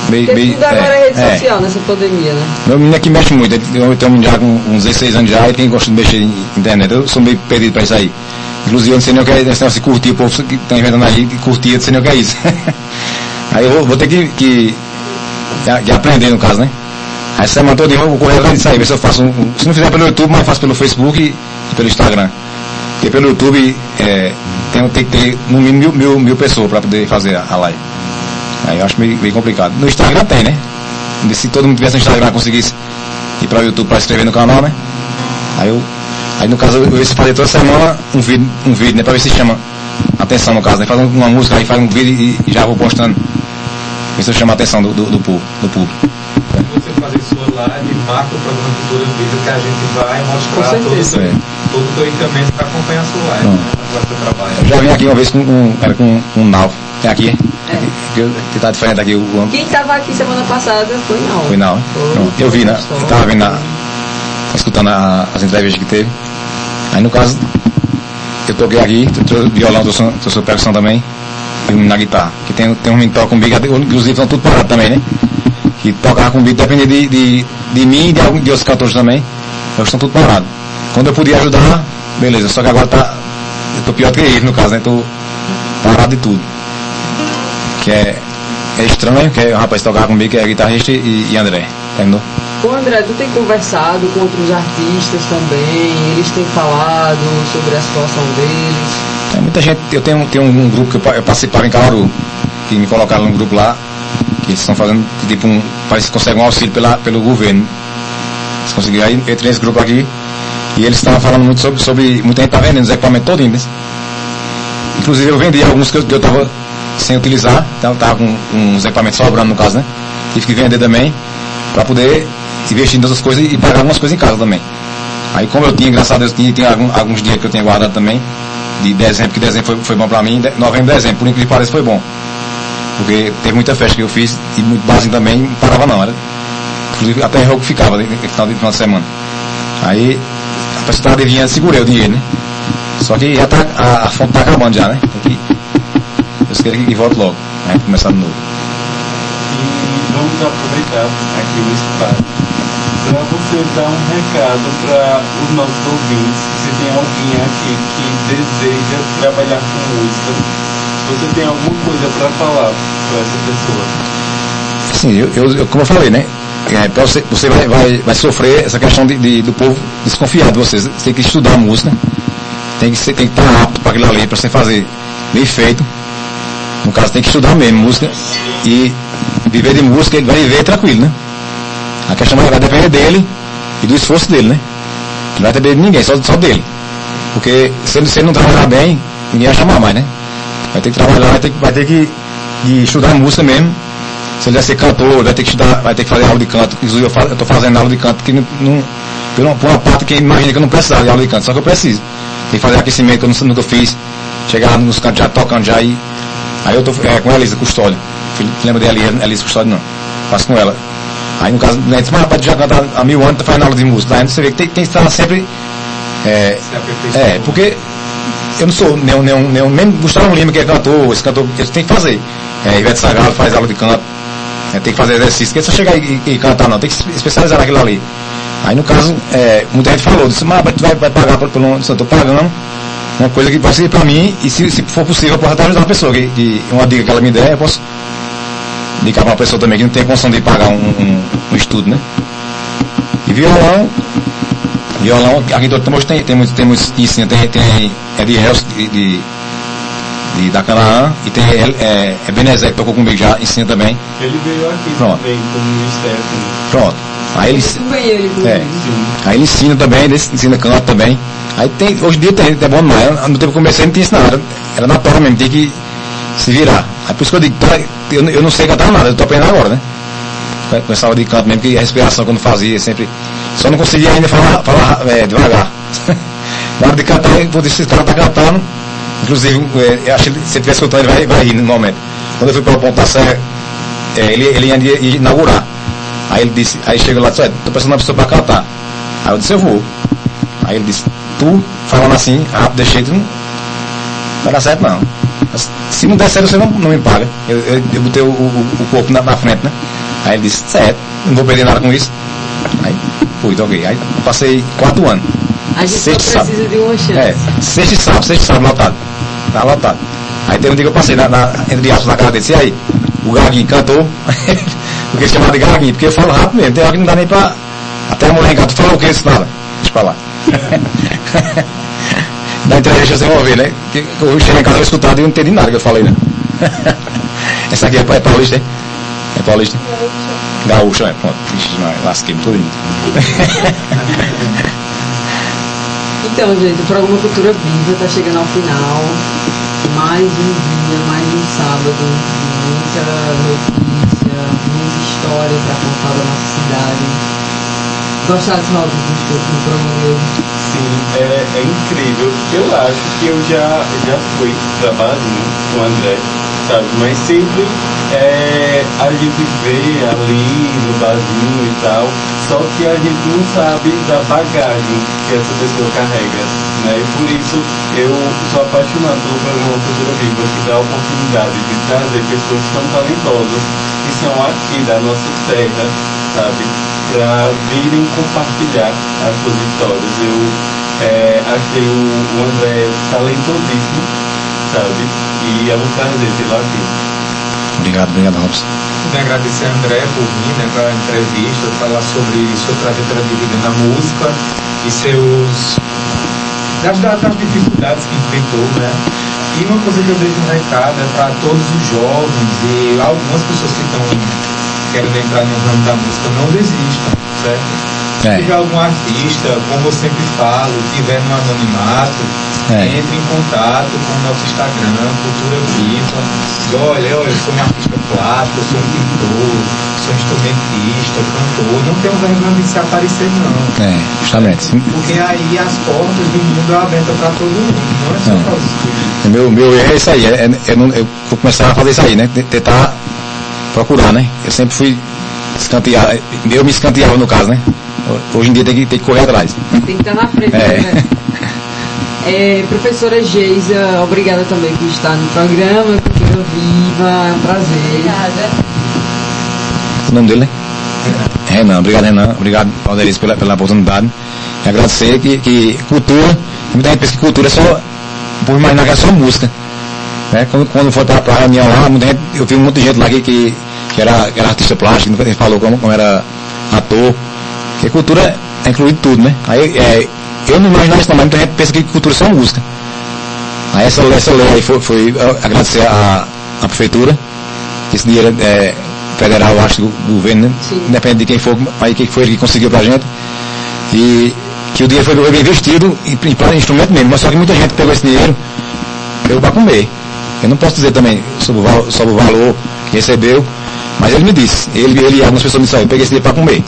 Speaker 6: meio.
Speaker 7: Porque
Speaker 6: meio
Speaker 7: tudo agora é, rede
Speaker 6: é.
Speaker 7: social nessa pandemia, né?
Speaker 6: Meu menino aqui mexe muito, eu tenho um já com uns 16 anos já e tem gosta de mexer em internet. Eu sou meio perdido pra isso aí. Inclusive eu não sei nem o que é esse negócio de curtir, o povo que tá inventando aí que curtir, eu não sei nem o que é isso. aí eu vou, vou ter que, que, que aprender no caso, né? Aí semana toda eu vou correr atrás disso aí, ver se eu faço um, Se não fizer pelo YouTube, mas faço pelo Facebook e, e pelo Instagram. Porque pelo YouTube é, tem, tem que ter no mínimo mil, mil, mil pessoas para poder fazer a, a live. Aí eu acho meio, meio complicado. No Instagram tem, né? Se todo mundo tivesse no Instagram conseguisse ir para o YouTube para inscrever no canal, né? Aí eu. Aí no caso eu ia fazer toda semana um vídeo, um vídeo, né? Pra ver se chama atenção no caso, né? Faz uma música aí, faz um vídeo e, e já vou postando. Ver se eu chamo a atenção do, do, do, do público.
Speaker 5: Você fazer sua live, marca o programa Cultura Vida que a gente vai mostrar
Speaker 7: Com
Speaker 5: todo teu- todo o equipamento para acompanhar a sua live,
Speaker 6: Hum.
Speaker 5: né? Trabalho.
Speaker 6: Eu já vim aqui uma vez com um. Era com um nau. É aqui?
Speaker 7: É.
Speaker 6: Que, que tá diferente aqui o.
Speaker 7: Quem tava aqui semana passada foi não.
Speaker 6: Foi não.
Speaker 7: Foi.
Speaker 6: Eu vi, né? Eu tava vendo, a, escutando a- as entrevistas que teve. Aí no caso, eu toquei aqui, trouxe violão, trouxe, percussão também, e um na guitarra. Que tem, tem um menino que toca comigo, inclusive estão tudo parados também, né? Que tocava comigo, dependia de, de, de mim e de, algum, de outros cantores também. Eles estão tudo parados. Quando eu podia ajudar, beleza. Só que agora tá, tô pior que ele, no caso, né? Tô parado de tudo. Que é, é estranho, que é um rapaz tocava comigo, que é guitarrista e, e André. Entendeu?
Speaker 7: Ô André, tu tem conversado com outros artistas também, eles têm falado sobre a situação deles.
Speaker 6: Tem muita gente, eu tenho, tenho um, grupo que eu, pa- eu participava em Caruaru, que me colocaram num grupo lá, eles estão fazendo tipo um. Parece que conseguem um auxílio pela, pelo governo. Eles conseguiram, aí entrei nesse grupo aqui e eles estavam falando muito sobre, sobre. Muita gente tá vendendo os equipamentos todinhos, né? Inclusive eu vendi alguns que eu, que eu tava sem utilizar, então eu tava com uns equipamentos sobrando no caso, né? Tive que vender também, para poder investir em outras coisas e pagar algumas coisas em casa também. Aí como eu tinha, graças a Deus, tinha, tinha algum- alguns dias que eu tinha guardado também, de dezembro, que dezembro foi, foi bom pra mim, de- novembro dezembro, por incrível que pareça, foi bom. Porque teve muita festa que eu fiz e muito barzinho também, não parava não, era. Inclusive até roubo ficava no final de, final de semana. Aí a pessoa estava devendo, segurei o dinheiro, né? Só que já tá, a, a fonte tá acabando já, né? Tem que, eu quero que, volte logo, né? Começar de novo.
Speaker 4: E vamos aproveitar aqui o espaço para você dar um recado para os nossos ouvintes. Se tem alguém aqui que deseja trabalhar com música, você tem alguma coisa para falar para essa pessoa.
Speaker 6: Assim, eu, eu, como eu falei, né? Pra você, você vai, vai, vai sofrer essa questão de, de- do povo desconfiar de você. Você tem que estudar música, tem que, ser, tem que estar apto para aquilo ali, para você fazer bem feito. No caso, tem que estudar mesmo música e viver de música, ele vai viver tranquilo, né? A questão vai vai depender dele e do esforço dele, né? Não vai depender de ninguém, só, só dele. Porque se se ele não trabalhar bem, ninguém vai chamar mais, né? Vai ter que trabalhar, vai ter, que- vai ter que, que estudar música mesmo. Se ele vai ser cantor, vai ter que estudar, vai ter que fazer aula de canto. Inclusive eu, tô fazendo aula de canto que não, não por, uma, por uma parte que imagina que eu não precisava de aula de canto, só que eu preciso. Tem que fazer aquecimento que eu nunca fiz. Chegar nos cantos já tocando já e. Aí eu tô é, com a Elisa Custódio. Filho- Lembra de Elisa, Elisa Custódio não. Faço com ela. Aí no caso, né, disse, mas rapaz, já canta há mil anos, tá fazendo aula de música. Aí você vê que tem, tem que estar sempre. É, é, porque eu não sou nenhum, nenhum, nenhum nem Gustavo Lima que é cantor, esse cantor, ele tem que fazer. É, Ivete Sagalo faz aula de canto, é, tem que fazer exercício, porque se você chegar e, e, cantar não, tem que se especializar naquilo ali. Aí no caso, é, muita gente falou, disse, mas tu vai, vai pagar por, por um, eu tô pagando uma coisa que vai ser pra mim, e se, se for possível, eu posso até ajudar uma pessoa, que, que uma dica que ela me der, eu posso indicar pra uma pessoa também que não tem condição de pagar um, um, um estudo, né? E violão, violão, aqui em Doutor tem, tem muitos, tem muitos que ensina, tem, tem é de Hells, de, de, de- da Canaã, e tem é, é, é que tocou comigo já, ensina também.
Speaker 4: Ele veio aqui
Speaker 6: Pronto.
Speaker 4: também como ministério. também.
Speaker 6: Pronto. Aí ele,
Speaker 7: Também ele,
Speaker 6: é, aí ele ensina também, ele ensina canto também. Aí tem, hoje em dia tem, é bom demais. No tempo que eu comecei não tinha isso nada. Era na tora mesmo, tinha que se virar. Aí por isso que eu digo, tá, eu, eu não sei cantar nada, eu tô aprendendo agora, né? Com- Com essa aula de canto mesmo, que a respiração quando fazia sempre. Só não conseguia ainda falar, falar é, devagar. Na hora de cantar, dizer, esse cara tá cantando. Inclusive, é, acho que se ele estiver escutando, ele vai, vai rir no momento. Quando eu fui para o Ponto Serra, é, ele, ele ia, inaugurar. Aí ele disse, aí chegou lá e disse, "Olha, tô precisando de uma pessoa para cantar. Aí eu disse, eu vou. Aí ele disse, tu falando assim, rápido, desse jeito, não vai dar certo não. Mas, Se não der certo, você não, não me paga. Eu, eu, eu botei o, o, o corpo na, na frente, né? Aí ele disse, certo, não vou perder nada com isso. Fui, toquei. Aí passei quatro anos.
Speaker 7: A gente
Speaker 6: Sexta
Speaker 7: só
Speaker 6: sábado.
Speaker 7: precisa de uma chance.
Speaker 6: É, sexta e sábado, sexta e sábado lotado. Tá lotado. Aí tem um dia que eu passei na, na, entre aspas na cara dele, disse, e aí, o Gaguinho cantou, porque ele chamava de Gaguinho, porque eu falo rápido mesmo, tem hora que não dá nem pra. Até a mulher casa, tu falou o que esse nada? Deixa pra lá. Na entrevista você vai ver, né? Que eu cheguei em casa escutado e não entendi nada que eu falei, né? Essa aqui é, é paulista, hein? É paulista? Gaúcho, é, pronto. Vixe, mas lasquei tudo.
Speaker 7: Então, gente, o programa Cultura Viva está chegando ao final. Mais um dia, mais um sábado, muita notícia, muita história para contar da nossa cidade. Gostaram de Raul do do programa de hoje?
Speaker 4: Sim, é, é incrível. Eu acho que eu já, já fui pra barzinho com o André, sabe? Mas sempre é, a gente vê ali no barzinho e tal, só que a gente não sabe da bagagem que essa pessoa carrega. Né? E por isso eu sou apaixonado pelo programa Cultura Viva, que dá a oportunidade de trazer pessoas tão talentosas que são aqui da nossa terra, sabe? Para virem compartilhar as suas histórias. Eu É, achei o, André talentosíssimo, sabe? E é um prazer tê-lo aqui.
Speaker 6: Obrigado, obrigado, Robson.
Speaker 5: Queria agradecer a André por vir né, para a entrevista, falar sobre sua trajetória de vida na música e seus. das, das dificuldades que enfrentou, né? E uma coisa que eu deixo no recado é para todos os jovens e algumas pessoas que estão querendo entrar no ramo da música, não desistam, certo? Se
Speaker 6: É.
Speaker 5: tiver algum artista, como eu sempre falo, tiver no anonimato,
Speaker 6: É.
Speaker 5: entre em contato com o nosso Instagram, Cultura Viva. Diz, olha, olha, eu sou um artista plástico, eu sou um pintor, sou um instrumentista, cantor. Não tenho vergonha de se aparecer, não.
Speaker 6: É, justamente.
Speaker 5: Porque aí as portas do mundo é aberta para todo mundo, não é só
Speaker 6: É.
Speaker 5: para os.
Speaker 6: O meu, meu erro é isso aí, é, é- é não- eu vou começar a fazer isso aí, né? Tentar procurar, né? Eu sempre fui escantear, eu me escanteava no caso, né? Hoje em dia tem que, tem que correr atrás.
Speaker 7: Tem que estar na frente,
Speaker 6: É.
Speaker 7: né? É, professora Geisa, obrigada também por estar no programa, Cultura Viva, é um prazer.
Speaker 12: Obrigada.
Speaker 6: O nome dele, né? Renan, obrigado Renan, obrigado Valderice pela, pela oportunidade. E agradecer que, que cultura, muita gente pensa que cultura é só, por imaginar que é só música. Né? Quando, quando foi para a reunião lá, muita gente, eu vi um monte de gente lá que, que, que era, que era artista plástico, ele falou como, como era ator. Porque cultura é incluído tudo, né? Aí é, eu não imaginava isso não, mas muita gente pensa que cultura é só música. Aí essa, essa lei aí foi, foi eu agradecer a, a prefeitura, que esse dinheiro é federal, eu acho, do governo, né?
Speaker 7: Sim.
Speaker 6: Independente de quem for, aí quem foi ele que conseguiu pra gente. E que o dinheiro foi bem investido em, em, instrumento mesmo, mas só que muita gente pegou esse dinheiro, pegou pra comer. Eu não posso dizer também sobre o, sobre o valor que recebeu, mas ele me disse, ele, ele e algumas pessoas me disseram, eu peguei esse dinheiro pra comer.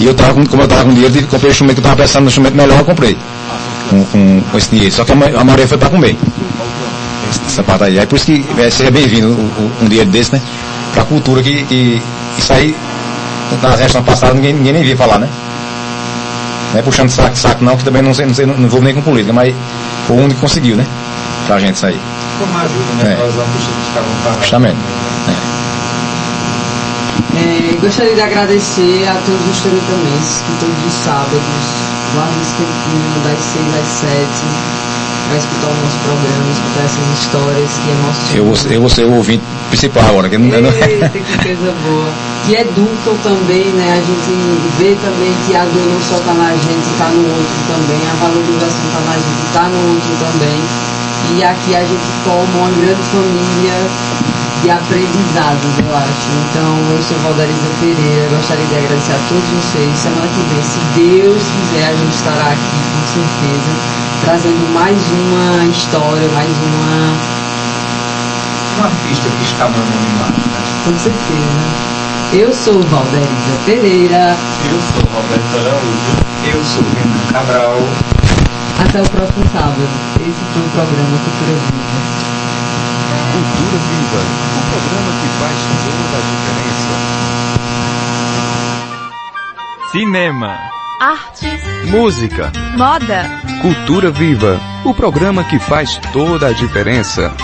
Speaker 6: E eu tava com, como eu tava com dinheiro, eu comprei um instrumento que eu tava pensando no instrumento melhor, eu comprei. Com, com, com esse dinheiro. Só que a, ma- a maioria foi pra comer. Essa parte aí. Aí por isso que é, seria bem-vindo o- o- um dinheiro desse, né? Pra cultura que, que isso aí, nas gestões passadas, ninguém, ninguém nem via falar, né? Não é puxando saco, saco não, que também não sei, não sei, não, não vou nem com política, mas foi o único que conseguiu, né? Pra gente sair.
Speaker 5: Como ajuda, né?
Speaker 6: É.
Speaker 5: Para os artistas que estavam parados.
Speaker 6: Justamente.
Speaker 7: É, gostaria de agradecer a todos os teletamenses que todos os sábados, lá no Esquentinho, das 6 às 7, para escutar o nosso programa, escutar essas histórias que emocionam.
Speaker 6: Eu vou, eu vou ser o ouvinte principal agora. Que não, eu não-
Speaker 7: Eita, que coisa boa. Que educam também, né? A gente vê também que a dor não só está na gente, está no outro também. A valorização está na gente, está no outro também. E aqui a gente forma uma grande família de aprendizados, eu acho. Então, eu sou Valdariza Pereira, gostaria de agradecer a todos vocês. Semana que vem, se Deus quiser, a gente estará aqui, com certeza, trazendo mais uma história, mais uma
Speaker 5: Um artista que está no anonimato, né?
Speaker 7: Com certeza. Eu sou Valderiza Pereira.
Speaker 4: Eu sou Roberto Araújo.
Speaker 5: Eu sou Renan Cabral.
Speaker 7: Até o próximo sábado. Esse foi o programa Cultura Viva.
Speaker 2: Cultura Viva, o programa que faz toda a diferença.
Speaker 13: Cinema,
Speaker 3: Arte,
Speaker 2: Música,
Speaker 3: moda.
Speaker 2: Cultura Viva, o programa que faz toda a diferença.